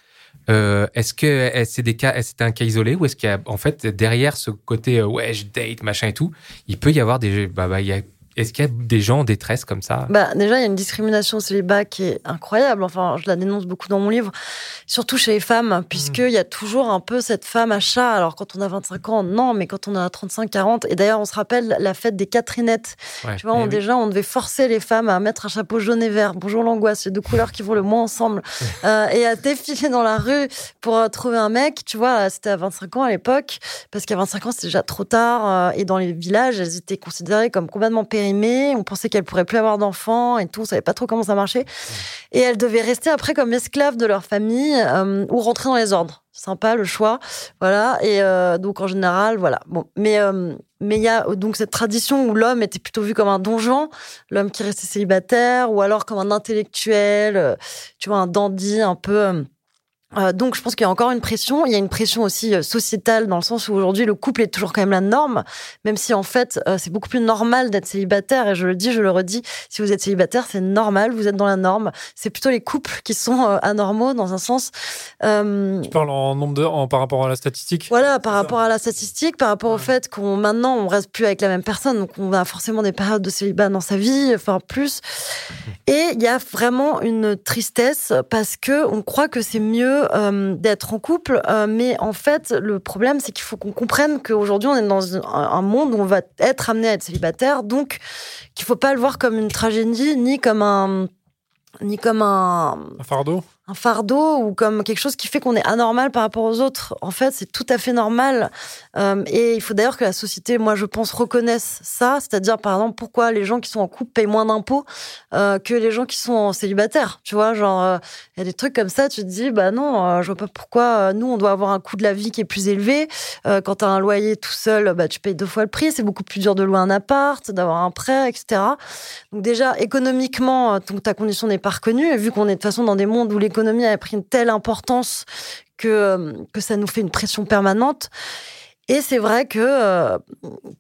Speaker 3: Euh, est-ce que est c'est des cas, c'était un cas isolé ou est-ce qu'il y a en fait derrière ce côté euh, ouais je date machin et tout, il peut y avoir des bah, bah, il y a est-ce qu'il y a des gens en détresse comme ça?
Speaker 4: Bah, déjà, il y a une discrimination au célibat qui est incroyable. Enfin, je la dénonce beaucoup dans mon livre, surtout chez les femmes, puisqu'il y a toujours un peu cette femme à chat. Alors, quand on a 25 ans, non, mais quand on a 35, 40. Et d'ailleurs, on se rappelle la fête des Catherinettes.
Speaker 3: Ouais.
Speaker 4: Tu vois, on,
Speaker 3: oui.
Speaker 4: déjà, on devait forcer les femmes à mettre un chapeau jaune et vert. Bonjour l'angoisse, les deux couleurs qui vont le moins ensemble. Euh, et à défiler dans la rue pour euh, trouver un mec. Tu vois, c'était à 25 ans à l'époque, parce qu'à 25 ans, c'était déjà trop tard. euh, et dans les villages, elles étaient considérées comme complètement périmées. On pensait qu'elles pourraient plus avoir d'enfants et tout. On savait pas trop comment ça marchait. Et elles devaient rester après comme esclaves de leur famille euh, ou rentrer dans les ordres. Sympa le choix, voilà. Et euh, donc en général, voilà. Bon, mais euh, mais il y a donc cette tradition où l'homme était plutôt vu comme un donjon, l'homme qui restait célibataire, ou alors comme un intellectuel, tu vois, un dandy un peu. Euh, donc, je pense qu'il y a encore une pression. Il y a une pression aussi euh, sociétale dans le sens où aujourd'hui le couple est toujours quand même la norme, même si en fait euh, c'est beaucoup plus normal d'être célibataire. Et je le dis, je le redis, si vous êtes célibataire, c'est normal, vous êtes dans la norme. C'est plutôt les couples qui sont anormaux dans un sens.
Speaker 2: Tu parles en nombre de, en, par rapport à la statistique?
Speaker 4: voilà, par rapport à la statistique, par rapport au fait qu'on maintenant on reste plus avec la même personne, donc on a forcément des périodes de célibat dans sa vie, enfin plus. Et il y a vraiment une tristesse parce que on croit que c'est mieux euh, d'être en couple, euh, mais en fait le problème c'est qu'il faut qu'on comprenne qu'aujourd'hui on est dans un, monde où on va être amené à être célibataire, donc qu'il faut pas le voir comme une tragédie ni comme un ni comme un,
Speaker 2: Un fardeau?
Speaker 4: Un fardeau ou comme quelque chose qui fait qu'on est anormal par rapport aux autres. En fait, c'est tout à fait normal. Euh, et il faut d'ailleurs que la société, moi, je pense, reconnaisse ça. C'est-à-dire, par exemple, pourquoi les gens qui sont en couple payent moins d'impôts euh, que les gens qui sont en célibataire. Tu vois, genre, euh, il y a des trucs comme ça, tu te dis, bah non, euh, je vois pas pourquoi euh, nous, on doit avoir un coût de la vie qui est plus élevé. Euh, quand tu as un loyer tout seul, bah, tu payes deux fois le prix. C'est beaucoup plus dur de louer un appart, d'avoir un prêt, etc. Donc déjà, économiquement, euh, ta condition n'est pas reconnue. Et vu qu'on est de toute façon dans des mondes où l'économie a pris une telle importance que, euh, que ça nous fait une pression permanente. Et c'est vrai que, euh,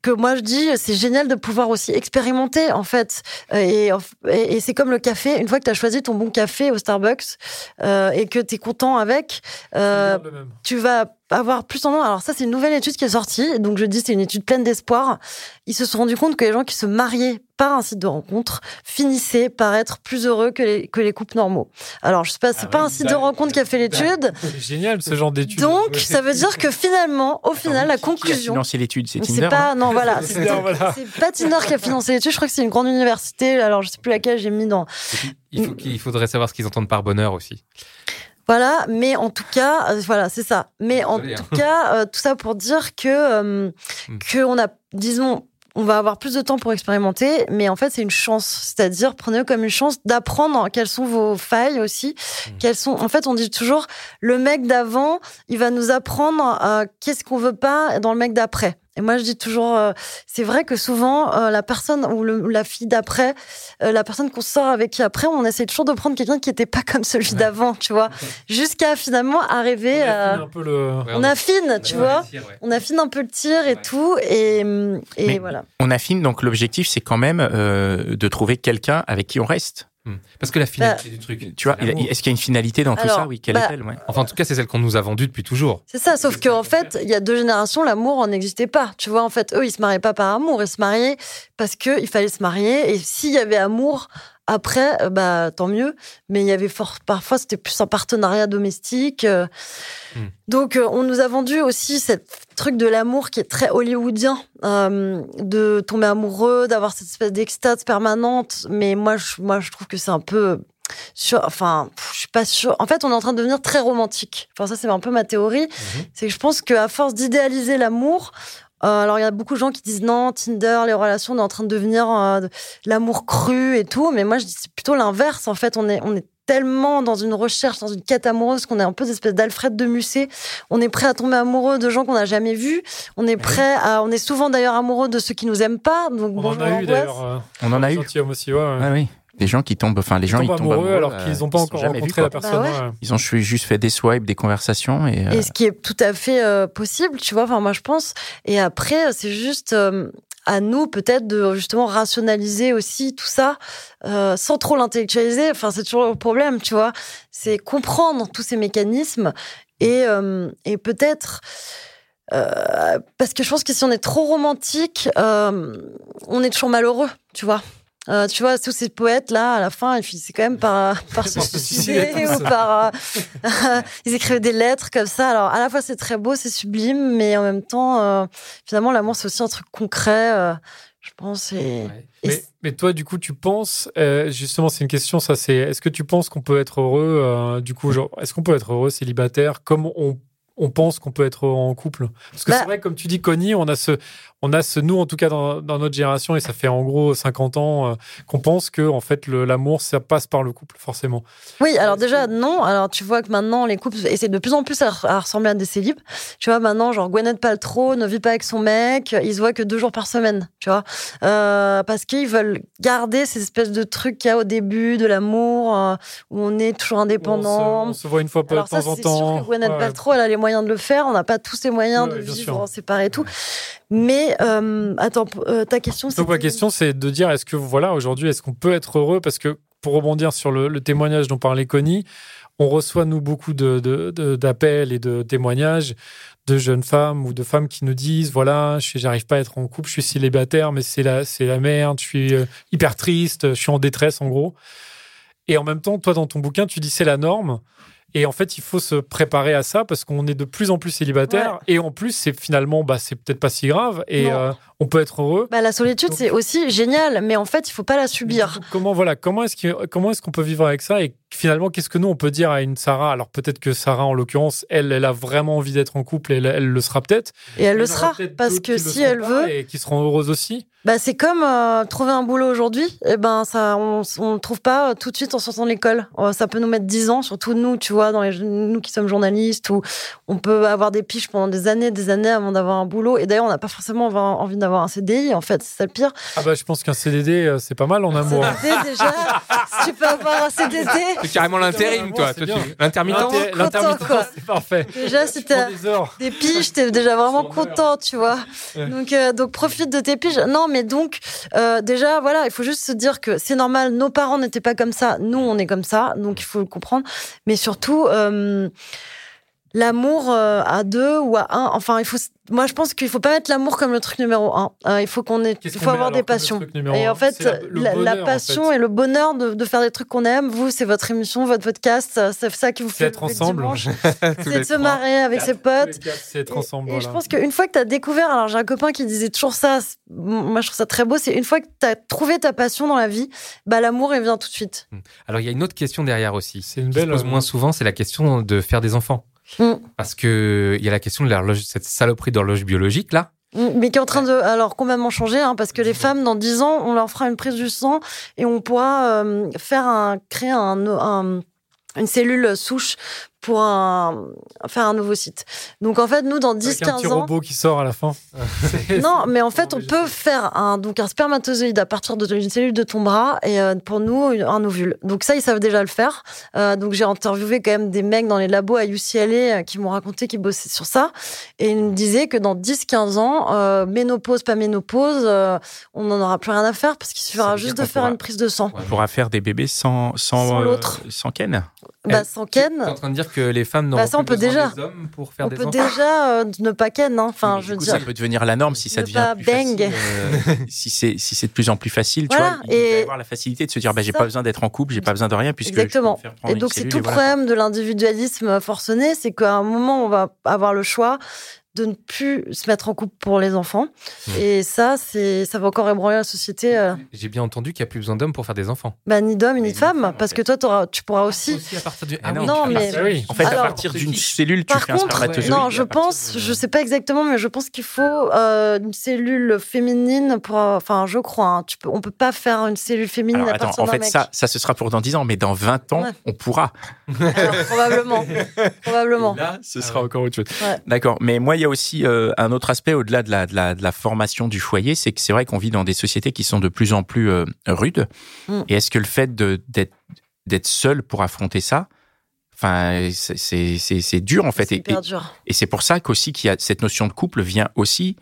Speaker 4: que moi je dis, c'est génial de pouvoir aussi expérimenter en fait. Euh, Et, et, et c'est comme le café, une fois que tu as choisi ton bon café au Starbucks euh, et que tu es content avec, euh, tu vas avoir plus tendance. Alors ça, c'est une nouvelle étude qui est sortie. Donc je dis, c'est une étude pleine d'espoir. Ils se sont rendus compte que les gens qui se mariaient par un site de rencontre finissaient par être plus heureux que les, que les couples normaux. Alors je sais pas, c'est
Speaker 2: Ah
Speaker 4: pas un site de rencontre qui a fait l'étude.
Speaker 2: C'est génial ce genre d'études.
Speaker 4: Donc ça veut dire que finalement, au final, la
Speaker 1: Qui a
Speaker 4: conclusion.
Speaker 1: financé l'étude? C'est
Speaker 4: C'est
Speaker 1: Tinder
Speaker 4: pas, non, voilà.
Speaker 2: C'est
Speaker 4: C'est
Speaker 2: voilà.
Speaker 4: c'est pas Tinder qui a financé l'étude. Je crois que c'est une grande université. Alors, je sais plus laquelle j'ai mis dans.
Speaker 3: Il, faut qu'il- il faudrait savoir ce qu'ils entendent par bonheur aussi.
Speaker 4: Voilà, mais en tout cas, euh, voilà, c'est ça. Mais en
Speaker 3: Désolé, hein.
Speaker 4: tout cas, euh, tout ça pour dire que euh,
Speaker 3: Mm.
Speaker 4: que on a, disons, on va avoir plus de temps pour expérimenter, mais en fait, c'est une chance. C'est-à-dire, prenez-le comme une chance d'apprendre quelles sont vos failles aussi.
Speaker 3: Mm.
Speaker 4: Quelles sont, en fait, on dit toujours, le mec d'avant, il va nous apprendre euh, qu'est-ce qu'on veut pas dans le mec d'après. Et moi, je dis toujours, euh, c'est vrai que souvent, euh, la personne ou, le- la fille d'après, euh, la personne qu'on sort avec qui après, on essaie toujours de prendre quelqu'un qui était pas comme celui d'avant, tu vois, jusqu'à finalement arriver
Speaker 2: On
Speaker 4: à.
Speaker 2: affine un peu le.
Speaker 4: On affine, tu vois. On affine un peu le tir et
Speaker 3: Ouais.
Speaker 4: tout, et, et voilà.
Speaker 1: On affine, donc l'objectif, c'est quand même euh, de trouver quelqu'un avec qui on reste.
Speaker 3: Hmm. Parce que la finalité du truc.
Speaker 1: Tu vois, est-ce qu'il y a une finalité dans tout ça Oui, quelle
Speaker 4: bah,
Speaker 1: est-elle ouais.
Speaker 3: Enfin, en tout cas, c'est celle qu'on nous a vendue depuis toujours.
Speaker 4: C'est ça, sauf qu'en fait, il y a deux générations, l'amour n'existait pas. Tu vois, en fait, eux, ils se mariaient pas par amour, ils se mariaient parce que il fallait se marier. Et s'il y avait amour après, euh, bah tant mieux. Mais il y avait fort, parfois c'était plus un partenariat domestique. euh.
Speaker 3: Hmm.
Speaker 4: Donc euh, on nous a vendu aussi cette truc de l'amour qui est très hollywoodien, euh, de tomber amoureux, d'avoir cette espèce d'extase permanente. Mais moi, je, moi, je trouve que c'est un peu sur, enfin, je suis pas sûre. En fait, on est en train de devenir très romantique. Enfin, ça, c'est un peu ma théorie. C'est que je pense qu'à force d'idéaliser l'amour, euh, alors il y a beaucoup de gens qui disent non, Tinder, les relations, on est en train de devenir euh, de- l'amour cru et tout. Mais moi, je dis c'est plutôt l'inverse. En fait, on est, on est tellement dans une recherche, dans une quête amoureuse qu'on est un peu des espèces d'Alfred de Musset. On est prêt à tomber amoureux de gens qu'on n'a jamais vus. On est prêt à, on est souvent d'ailleurs amoureux de ceux qui nous aiment pas. Donc
Speaker 2: On
Speaker 4: bonjour
Speaker 2: en a eu d'ailleurs. euh,
Speaker 1: On en a eu.
Speaker 2: gentilhomme aussi, ouais, ouais.
Speaker 1: Ah oui. Des gens qui tombent, enfin, les gens,
Speaker 2: Ils
Speaker 1: ils
Speaker 2: tombent
Speaker 1: tombent
Speaker 2: amoureux alors
Speaker 1: euh,
Speaker 2: qu'ils n'ont pas
Speaker 1: ils se
Speaker 2: encore rencontré la personne.
Speaker 4: Bah ouais.
Speaker 2: ouais.
Speaker 1: Ils ont juste fait des swipes, des conversations et. euh,
Speaker 4: Et ce qui est tout à fait euh, possible, tu vois, enfin moi je pense. Et après, c'est juste euh, à nous peut-être de justement rationaliser aussi tout ça euh, sans trop l'intellectualiser. Enfin, c'est toujours le problème, tu vois. C'est comprendre tous ces mécanismes et, euh, et peut-être... euh, parce que je pense que si on est trop romantique, euh, on est toujours malheureux, tu vois. Euh, tu vois, tous ces poètes-là, à la fin, ils finissaient quand même par, par se suicider ou par... euh, ils écrivaient des lettres comme ça. Alors, à la fois, c'est très beau, c'est sublime, mais en même temps, euh, finalement, l'amour, c'est aussi un truc concret, euh, je pense. Et,
Speaker 3: Ouais.
Speaker 4: et
Speaker 2: Mais, mais toi, du coup, tu penses, euh, justement, c'est une question, ça, c'est, est-ce que tu penses qu'on peut être heureux, euh, du coup, genre, est-ce qu'on peut être heureux célibataire comme on, on pense qu'on peut être heureux en couple? Parce que
Speaker 4: Bah-
Speaker 2: c'est vrai, comme tu dis, Connie, on a ce, on a ce, nous, en tout cas, dans, dans notre génération, et ça fait en gros 50 ans, euh, qu'on pense que, en fait, l'amour, ça passe par le couple, forcément.
Speaker 4: Oui, alors déjà, non. Alors, tu vois que maintenant, les couples essaient de plus en plus à, à ressembler à des célibes. Tu vois, maintenant, genre, Gwyneth Paltrow ne vit pas avec son mec, ils se voient que deux jours par semaine, tu vois. Euh, parce qu'ils veulent garder ces espèces de trucs qu'il y a au début de l'amour, euh, où on est toujours
Speaker 2: On
Speaker 4: indépendant.
Speaker 2: se, on se voit une fois de
Speaker 4: Alors
Speaker 2: temps
Speaker 4: ça,
Speaker 2: en
Speaker 4: c'est
Speaker 2: temps.
Speaker 4: sûr que Gwyneth
Speaker 2: Ouais.
Speaker 4: Paltrow, elle a les moyens de le faire. On n'a pas tous les moyens
Speaker 2: Ouais,
Speaker 4: de vivre en séparé et tout. Mais, euh, attends, euh, ta question, c'est...
Speaker 2: Donc ma question, c'est de dire, est-ce que voilà, aujourd'hui, est-ce qu'on peut être heureux? Parce que pour rebondir sur le, le témoignage dont parlait Connie, on reçoit nous beaucoup de, de- de- d'appels et de témoignages de jeunes femmes ou de femmes qui nous disent voilà, je j'arrive pas à être en couple, je suis célibataire, mais c'est la c'est la merde, je suis euh, hyper triste, je suis en détresse en gros. Et en même temps, toi dans ton bouquin, tu dis c'est la norme. Et en fait, il faut se préparer à ça parce qu'on est de plus en plus célibataire. Et en plus, c'est finalement, bah, c'est peut-être pas si grave. Et euh, on peut être heureux.
Speaker 4: Bah, la solitude, c'est aussi génial, mais en fait, il faut pas la subir.
Speaker 2: Comment voilà, comment est-ce que comment est-ce qu'on peut vivre avec ça et finalement qu'est-ce que nous on peut dire à une Sarah? Alors peut-être que Sarah en l'occurrence, elle, elle a vraiment envie d'être en couple et elle, elle le sera peut-être.
Speaker 4: Et elle le sera, parce que si elle veut,
Speaker 2: et qui seront heureuses aussi.
Speaker 4: bah, c'est comme euh, trouver un boulot aujourd'hui. Et ben, ça, on ne trouve pas euh, tout de suite en sortant de l'école. Euh, Ça peut nous mettre 10 ans, surtout nous, tu vois, dans les, nous qui sommes journalistes, où on peut avoir des piges pendant des années, des années avant d'avoir un boulot. Et d'ailleurs, on n'a pas forcément envie- envie d'avoir un CDI, en fait, c'est ça le pire.
Speaker 2: Ah bah je pense qu'un CDD euh, c'est pas mal en amour.
Speaker 4: CDD, déjà, si tu peux avoir un CDD,
Speaker 3: C'est carrément l'intérim, toi. L'intermittent
Speaker 2: L'inter- L'intermittent
Speaker 4: quoi.
Speaker 2: c'est parfait.
Speaker 4: déjà, si t'as
Speaker 2: des
Speaker 4: des piges, t'es déjà vraiment content, tu vois.
Speaker 2: Ouais.
Speaker 4: Donc, euh, donc profite de tes piges. Non, mais donc euh, déjà, voilà, il faut juste se dire que c'est normal. Nos parents n'étaient pas comme ça, nous on est comme ça, donc il faut le comprendre. Mais surtout. euh, L'amour euh, à deux ou à un, enfin, il faut. Moi, je pense qu'il faut pas mettre l'amour comme le truc numéro un. Euh, il faut qu'on ait, il faut avoir des passions. Et en fait, la, la
Speaker 2: bonheur, en
Speaker 4: passion
Speaker 2: fait.
Speaker 4: et le bonheur de, de faire des trucs qu'on aime, vous, c'est votre émission, votre podcast, euh, c'est ça qui vous fait
Speaker 2: être ensemble.
Speaker 4: c'est de se marrer avec ses potes.
Speaker 2: C'est être ensemble.
Speaker 4: Et,
Speaker 2: voilà.
Speaker 4: je pense qu'une fois que tu as découvert, alors j'ai un copain qui disait toujours ça, moi je trouve ça très beau, c'est une fois que tu as trouvé ta passion dans la vie, bah l'amour il vient tout de suite.
Speaker 3: Alors, il y a une autre question derrière aussi.
Speaker 2: C'est une
Speaker 3: qui se
Speaker 2: belle,
Speaker 3: pose
Speaker 2: euh,
Speaker 3: moins souvent, c'est la question de faire des enfants.
Speaker 4: Mm.
Speaker 3: Parce que il y a la question de l'horloge, cette saloperie d'horloge biologique là.
Speaker 4: Mm, Mais qui est en train de alors complètement changer, hein, parce que les femmes dans 10 ans, on leur fera une prise du sang et on pourra euh, faire un, créer un, un- une cellule souche pour un, faire un nouveau site. Donc en fait, nous dans
Speaker 2: Avec un petit
Speaker 4: 10-15 ans,
Speaker 2: robot qui sort à la fin.
Speaker 4: Non, mais en fait, on peut faire un, donc un spermatozoïde à partir de- d'une cellule de ton bras et euh, pour nous, un ovule. Donc ça, ils savent déjà le faire. Euh, donc j'ai interviewé quand même des mecs dans les labos à UCLA euh, qui m'ont raconté qu'ils bossaient sur ça. Et ils me disaient que dans 10-15 ans, euh, ménopause, pas ménopause, euh, on n'en aura plus rien à faire parce qu'il suffira juste de faire
Speaker 1: pourra-
Speaker 4: une prise de sang.
Speaker 1: On pourra faire des bébés sans sans,
Speaker 4: Sans
Speaker 1: euh,
Speaker 4: l'autre.
Speaker 1: sans Ken.
Speaker 4: Bah, sans
Speaker 3: Tu es
Speaker 4: Ken.
Speaker 3: en train de dire dire que les femmes n'ont
Speaker 4: Bah, ça, on
Speaker 3: plus
Speaker 4: peut
Speaker 3: besoin
Speaker 4: déjà.
Speaker 3: des hommes pour faire
Speaker 4: On
Speaker 3: des
Speaker 4: peut
Speaker 3: enfants.
Speaker 4: déjà euh, ne pas ken, hein. enfin, je
Speaker 1: du
Speaker 4: veux
Speaker 1: coup,
Speaker 4: dire.
Speaker 1: ça peut devenir la norme si ça
Speaker 4: Ne
Speaker 1: devient plus
Speaker 4: bang.
Speaker 1: facile. euh, si c'est si c'est de plus en plus facile,
Speaker 4: Voilà,
Speaker 1: tu vois, il va avoir la facilité de se dire, bah, j'ai pas besoin d'être en couple, j'ai pas besoin de rien puisque je peux me
Speaker 4: Exactement.
Speaker 1: faire
Speaker 4: Et donc, c'est tout le
Speaker 1: voilà.
Speaker 4: problème de l'individualisme forcené, c'est qu'à un moment, on va avoir le choix de ne plus se mettre en couple pour les enfants.
Speaker 3: Mmh.
Speaker 4: Et ça, c'est, ça va encore ébranler la société. euh,
Speaker 3: J'ai bien entendu qu'il n'y a plus besoin d'hommes pour faire des enfants.
Speaker 4: bah, ni d'hommes ni
Speaker 1: ni
Speaker 4: de femmes,
Speaker 1: en
Speaker 4: parce
Speaker 1: fait.
Speaker 4: que toi, t'auras- tu pourras aussi.
Speaker 3: Aussi à partir du.
Speaker 1: Ah
Speaker 3: Ah
Speaker 4: non, mais-
Speaker 2: oui.
Speaker 1: En fait,
Speaker 4: Alors,
Speaker 1: à partir d'une cellule, tu
Speaker 4: Par
Speaker 1: fais un
Speaker 4: contre,
Speaker 1: spermatozoïde.
Speaker 4: non, je pense,
Speaker 1: de-
Speaker 4: je sais pas exactement, mais je pense qu'il faut euh, une cellule féminine pour, enfin, je crois, hein, tu peux, on peut pas faire une cellule féminine
Speaker 1: Alors,
Speaker 4: à
Speaker 1: attends,
Speaker 4: partir
Speaker 1: en
Speaker 4: d'un
Speaker 1: fait,
Speaker 4: mec.
Speaker 1: ça, ça, ce sera pour dans 10 ans, mais dans 20 ans,
Speaker 4: Ouais.
Speaker 1: on pourra.
Speaker 4: Alors, probablement, probablement.
Speaker 1: Là, ce
Speaker 3: Ah
Speaker 1: sera encore autre chose. D'accord. Mais moi, il y a aussi euh, un autre aspect au-delà de la, de, la, de la formation du foyer, c'est que c'est vrai qu'on vit dans des sociétés qui sont de plus en plus euh, rudes.
Speaker 4: Mm.
Speaker 1: Et est-ce que le fait d'être seul pour affronter ça, enfin, c'est- dur en fait.
Speaker 4: C'est
Speaker 1: Et, c'est pour ça qu'aussi qu'il y a cette notion de couple vient aussi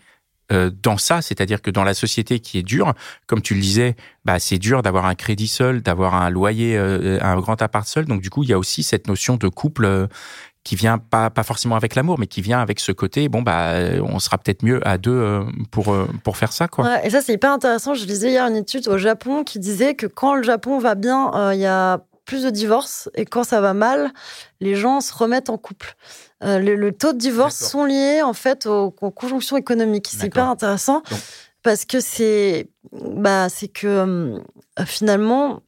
Speaker 1: euh, dans ça, c'est-à-dire que dans la société qui est dure, comme tu le disais, bah c'est dur d'avoir un crédit seul, d'avoir un loyer, euh, un grand appart seul. Donc du coup, il y a aussi cette notion de couple euh, qui vient pas pas forcément avec l'amour, mais qui vient avec ce côté. Bon bah, on sera peut-être mieux à deux euh, pour euh, pour faire ça quoi.
Speaker 4: Ouais, et ça, c'est hyper intéressant. Je lisais hier une étude au Japon qui disait que quand le Japon va bien, euh, il y a plus de divorces et quand ça va mal, les gens se remettent en couple. Euh, le, le taux de divorce sont liés en fait aux, aux conjonctions économiques. C'est hyper intéressant
Speaker 1: Donc-
Speaker 4: parce que c'est bah c'est que euh, finalement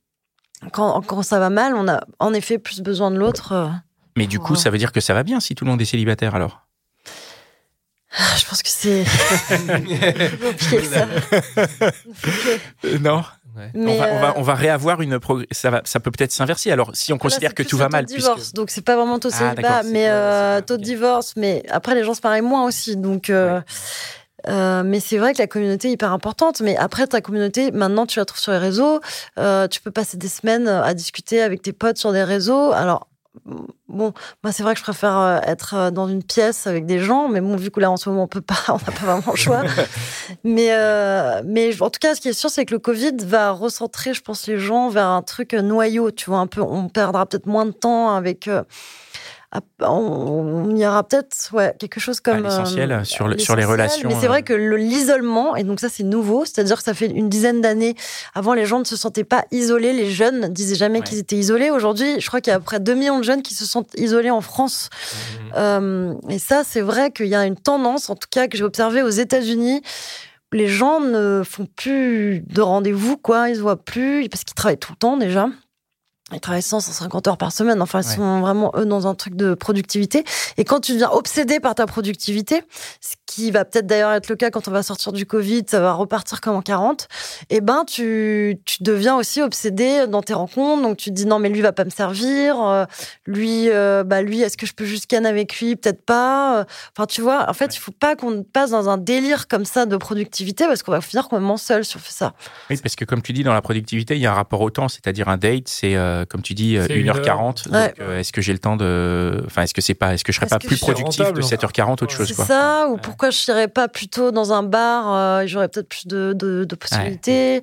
Speaker 4: quand, quand ça va mal, on a en effet plus besoin de l'autre.
Speaker 1: Mais du coup,
Speaker 4: Oh.
Speaker 1: ça veut dire que ça va bien si tout le monde est célibataire alors?
Speaker 4: Ah, je pense que c'est compliqué ça.
Speaker 1: Euh, non.
Speaker 3: Ouais.
Speaker 4: Mais,
Speaker 1: on, va, on, va,
Speaker 4: euh,
Speaker 1: on va réavoir une progr- ça va ça peut peut-être s'inverser. Alors si on
Speaker 4: Là,
Speaker 1: considère que tout
Speaker 4: le
Speaker 1: va
Speaker 4: taux
Speaker 1: mal
Speaker 4: de
Speaker 1: puisque
Speaker 4: divorce, donc c'est pas vraiment taux de
Speaker 1: Ah,
Speaker 4: célibat, mais euh, taux de divorce. Mais après, les gens se marient moins aussi, donc. euh, euh, mais c'est vrai que la communauté est hyper importante. Mais après, ta communauté, maintenant, tu la trouves sur les réseaux. euh, tu peux passer des semaines à discuter avec tes potes sur des réseaux. Alors, bon, moi, c'est vrai que je préfère euh, être euh, dans une pièce avec des gens. Mais bon, vu que là, en ce moment, on peut pas, on n'a pas vraiment le choix. mais, euh, mais en tout cas, ce qui est sûr, c'est que le Covid va recentrer, je pense, les gens vers un truc noyau. Tu vois, un peu, on perdra peut-être moins de temps avec. euh, on, on y aura peut-être ouais, quelque chose comme
Speaker 1: À l'essentiel,
Speaker 4: euh,
Speaker 1: sur le- sur les relations,
Speaker 4: Mais c'est vrai
Speaker 1: euh.
Speaker 4: que le- l'isolement, et donc ça c'est nouveau, c'est-à-dire que ça fait une dizaine d'années. Avant, les gens ne se sentaient pas isolés, les jeunes ne disaient jamais
Speaker 1: Ouais.
Speaker 4: qu'ils étaient isolés. Aujourd'hui, je crois qu'il y a à peu près 2 millions de jeunes qui se sentent isolés en France.
Speaker 3: Mhm.
Speaker 4: Euh, et ça, c'est vrai qu'il y a une tendance, en tout cas que j'ai observé aux États-Unis. Les gens ne font plus de rendez-vous, quoi. Ils se voient plus parce qu'ils travaillent tout le temps déjà. Ils travaillent 100, 150 heures par semaine. Enfin, ils
Speaker 1: Ouais.
Speaker 4: sont vraiment, eux, dans un truc de productivité. Et quand tu deviens obsédé par ta productivité, ce qui va peut-être d'ailleurs être le cas quand on va sortir du Covid, ça va repartir comme en 40, eh ben, tu, tu deviens aussi obsédé dans tes rencontres. Donc, tu te dis, non, mais lui va pas me servir. euh, lui, euh, bah, lui, est-ce que je peux juste canner avec lui? Peut-être pas. Euh, Enfin, tu vois, en fait, il faut pas qu'on passe dans un délire comme ça de productivité parce qu'on va finir complètement seul fait ça.
Speaker 1: Oui, parce que comme tu dis, dans la productivité, il y a un rapport au temps, c'est-à-dire un date, c'est euh, comme tu dis, euh,
Speaker 2: C'est une
Speaker 1: 1h40.
Speaker 4: heure.
Speaker 1: Donc, euh, est-ce que j'ai le temps de. Enfin, est-ce que c'est pas. Est-ce que je serais
Speaker 4: Est-ce
Speaker 1: pas plus productif
Speaker 2: rentable.
Speaker 1: de 7h40 autre chose,
Speaker 4: C'est
Speaker 1: quoi
Speaker 4: ça, ou
Speaker 1: Ouais.
Speaker 4: pourquoi je n'irais pas plutôt dans un bar, euh, j'aurais peut-être plus de, de, de possibilités.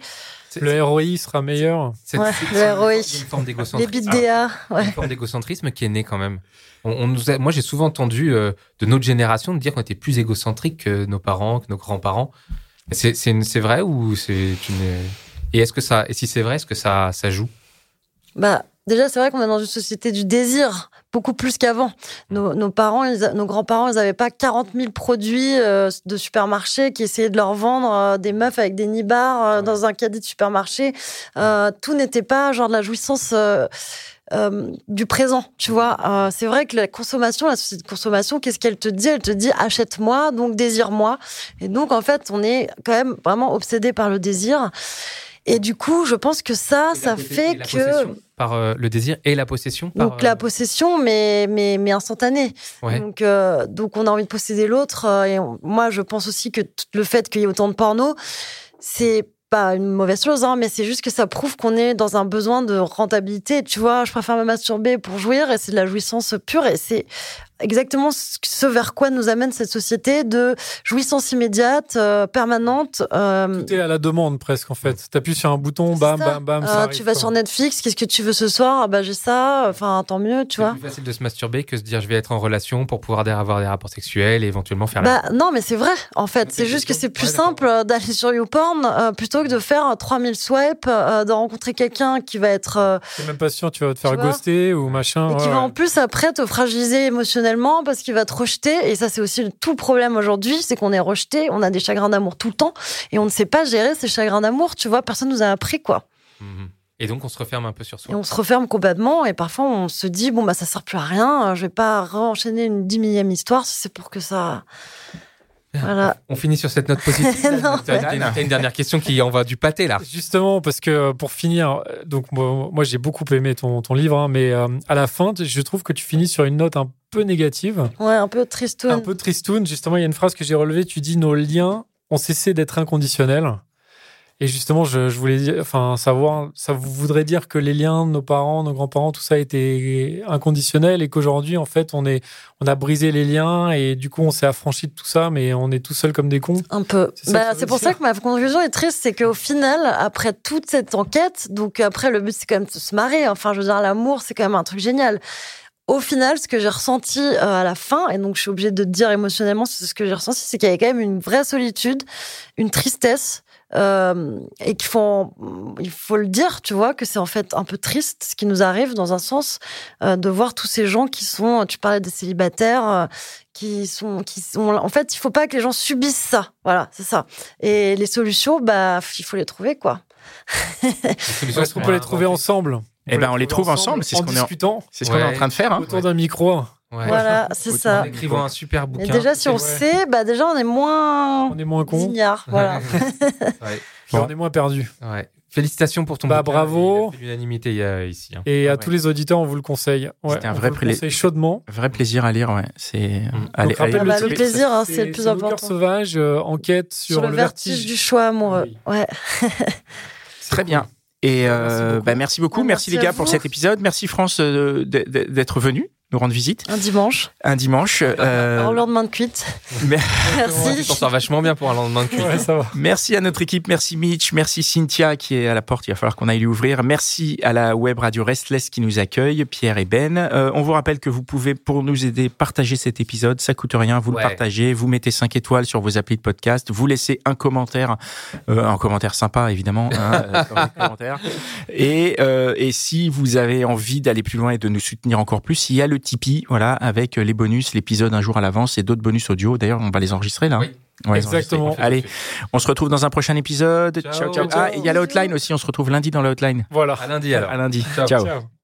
Speaker 3: C'est-
Speaker 2: Le ROI sera meilleur.
Speaker 3: c'est-
Speaker 4: Ouais,
Speaker 3: c'est-
Speaker 4: le ROI.
Speaker 3: une forme
Speaker 4: Les
Speaker 3: d'égocentrisme.
Speaker 4: bits DA, ouais.
Speaker 3: une forme d'égocentrisme qui est née quand même. On, on nous a- moi, j'ai souvent entendu euh, de notre génération de dire qu'on était plus égocentrique que nos parents, que nos grands-parents. C'est c'est une- c'est vrai ou c'est une et est-ce que ça et si c'est vrai, est-ce que ça ça joue?
Speaker 4: Bah, déjà, c'est vrai qu'on est dans une société du désir, beaucoup plus qu'avant. Nos, nos parents, ils nos grands-parents, ils n'avaient pas 40 000 produits euh, de supermarché qui essayaient de leur vendre euh, des meufs avec des nibards euh, dans un caddie de supermarché. Euh, tout n'était pas genre de la jouissance. euh, euh, du présent, tu vois. C'est vrai que la consommation, la société de consommation, qu'est-ce qu'elle te dit? Elle te dit achète-moi, donc désire-moi. Et donc, en fait, on est quand même vraiment obsédé par le désir. Et du coup, je pense que ça, ça fait
Speaker 3: la
Speaker 4: que
Speaker 3: possession par euh, le désir et la possession par
Speaker 4: donc la
Speaker 3: euh,
Speaker 4: possession, mais mais mais instantanée.
Speaker 3: ouais.
Speaker 4: Donc euh, donc on a envie de posséder l'autre. euh, et on- moi, je pense aussi que le fait qu'il y ait autant de porno, c'est pas une mauvaise chose, hein, mais c'est juste que ça prouve qu'on est dans un besoin de rentabilité. Tu vois, je préfère me masturber pour jouir et c'est de la jouissance pure et c'est exactement ce vers quoi nous amène cette société de jouissance immédiate, euh, permanente.
Speaker 2: Euh, Tout est à la demande presque en fait. Tu appuies sur un bouton, bam, bam, bam,
Speaker 4: euh, Tu vas sur Netflix, qu'est-ce que tu veux ce soir? Ah, Bah j'ai ça, enfin tant mieux, tu vois.
Speaker 3: C'est plus facile de se masturber que de se dire je vais être en relation pour pouvoir avoir des rapports sexuels et éventuellement faire
Speaker 4: bah, Non mais c'est vrai en fait. C'est juste que c'est plus simple d'aller sur YouPorn plutôt que de faire 3000 swipes, de rencontrer quelqu'un qui va être...
Speaker 2: C'est même pas sûr, tu vas te faire ghoster ou machin.
Speaker 4: Et qui va en plus après te fragiliser émotionnellement parce qu'il va te rejeter. Et ça, c'est aussi tout le problème aujourd'hui, c'est qu'on est rejeté, on a des chagrins d'amour tout le temps et on ne sait pas gérer ces chagrins d'amour. Tu vois, personne nous a appris quoi.
Speaker 3: Mhm. Et donc on se referme un peu sur soi.
Speaker 4: Et on se referme complètement et parfois on se dit bon bah ça sert plus à rien, je vais pas enchaîner une dix millième histoire si c'est pour que ça voilà.
Speaker 3: On finit sur cette note positive. tu as, une dernière question qui en va du pâté là.
Speaker 2: Justement, parce que euh, pour finir, euh, donc moi, j'ai beaucoup aimé ton, ton livre, hein, mais euh, à la fin, je trouve que tu finis sur une note un peu négative.
Speaker 4: Ouais, un peu tristoun.
Speaker 2: Un peu tristoun. Justement, il y a une phrase que j'ai relevée. Tu dis nos liens ont cessé d'être inconditionnels. Et justement, je, je, voulais dire, enfin, savoir, ça voudrait dire que les liens de nos parents, nos grands-parents, tout ça était inconditionnel et qu'aujourd'hui, en fait, on est, on a brisé les liens et du coup, on s'est affranchi de tout ça, mais on est tout seul comme des cons.
Speaker 4: Un peu. C'est bah, pour ça que ma conclusion est triste, c'est qu'au final, après toute cette enquête, donc après, le but, c'est quand même de se marrer. Enfin, je veux dire, l'amour, c'est quand même un truc génial au final, ce que j'ai ressenti euh, à la fin, et donc je suis obligée de te dire émotionnellement, c'est ce que j'ai ressenti, c'est qu'il y avait quand même une vraie solitude, une tristesse, euh, et qu'il faut, il faut le dire, tu vois, que c'est en fait un peu triste ce qui nous arrive dans un sens euh, de voir tous ces gens qui sont, tu parlais des célibataires, euh, qui sont, qui sont, en fait, il faut pas que les gens subissent ça, voilà, c'est ça. Et les solutions, bah, il faut les trouver, quoi.
Speaker 2: Est-ce qu'on peut les trouver ensemble?
Speaker 1: Eh ben, on les trouve ensemble, c'est ce qu'on est, c'est ce qu'on est en train de faire, hein.
Speaker 2: autour d'un micro.
Speaker 4: Voilà, c'est ça. En
Speaker 3: écrivant un super bouquin.
Speaker 4: Mais déjà, si on sait, bah déjà, on est moins.
Speaker 2: On est moins con.
Speaker 4: voilà.
Speaker 2: On est moins perdu.
Speaker 3: Félicitations pour ton
Speaker 2: bah, bravo.
Speaker 3: L'unanimité ici. Hein.
Speaker 2: Et à tous les auditeurs, on vous le conseille.
Speaker 1: C'était un vrai
Speaker 2: plaisir. chaudement.
Speaker 1: Vrai plaisir à lire, ouais. C'est.
Speaker 4: Mm. Allez, ah bah, le, plaisir, hein, c'est le plus important.
Speaker 2: Le sauvage, euh, enquête sur,
Speaker 4: le, vertige. du choix amoureux. Ouais.
Speaker 1: Très bien. Et euh, merci beaucoup, bah, merci, les gars pour cet épisode. Merci France euh, d'être venu nous rendre visite.
Speaker 4: Un dimanche.
Speaker 1: Un dimanche.
Speaker 4: Euh... Un lendemain de cuite. merci.
Speaker 3: T'en sors vachement bien pour un lendemain de cuite.
Speaker 2: Ouais, ça va.
Speaker 1: Merci à notre équipe, merci Mitch, merci Cynthia qui est à la porte, il va falloir qu'on aille lui ouvrir. Merci à la web radio Restless qui nous accueille, Pierre et Ben. Euh, on vous rappelle que vous pouvez, pour nous aider, partager cet épisode. Ça coûte rien, vous le partagez, vous mettez 5 étoiles sur vos applis de podcast, vous laissez un commentaire, euh, un commentaire sympa évidemment, hein, euh, Et, euh, et si vous avez envie d'aller plus loin et de nous soutenir encore plus, il y a le Tipeee, voilà, avec les bonus, l'épisode un jour à l'avance et d'autres bonus audio. D'ailleurs, on va les enregistrer là.
Speaker 2: Oui. Exactement.
Speaker 1: Allez, on se retrouve dans un prochain épisode. Ciao, ciao. Ah, il y a la hotline aussi. On se retrouve lundi dans la hotline.
Speaker 2: Voilà.
Speaker 3: À lundi alors.
Speaker 1: À lundi. ciao. ciao.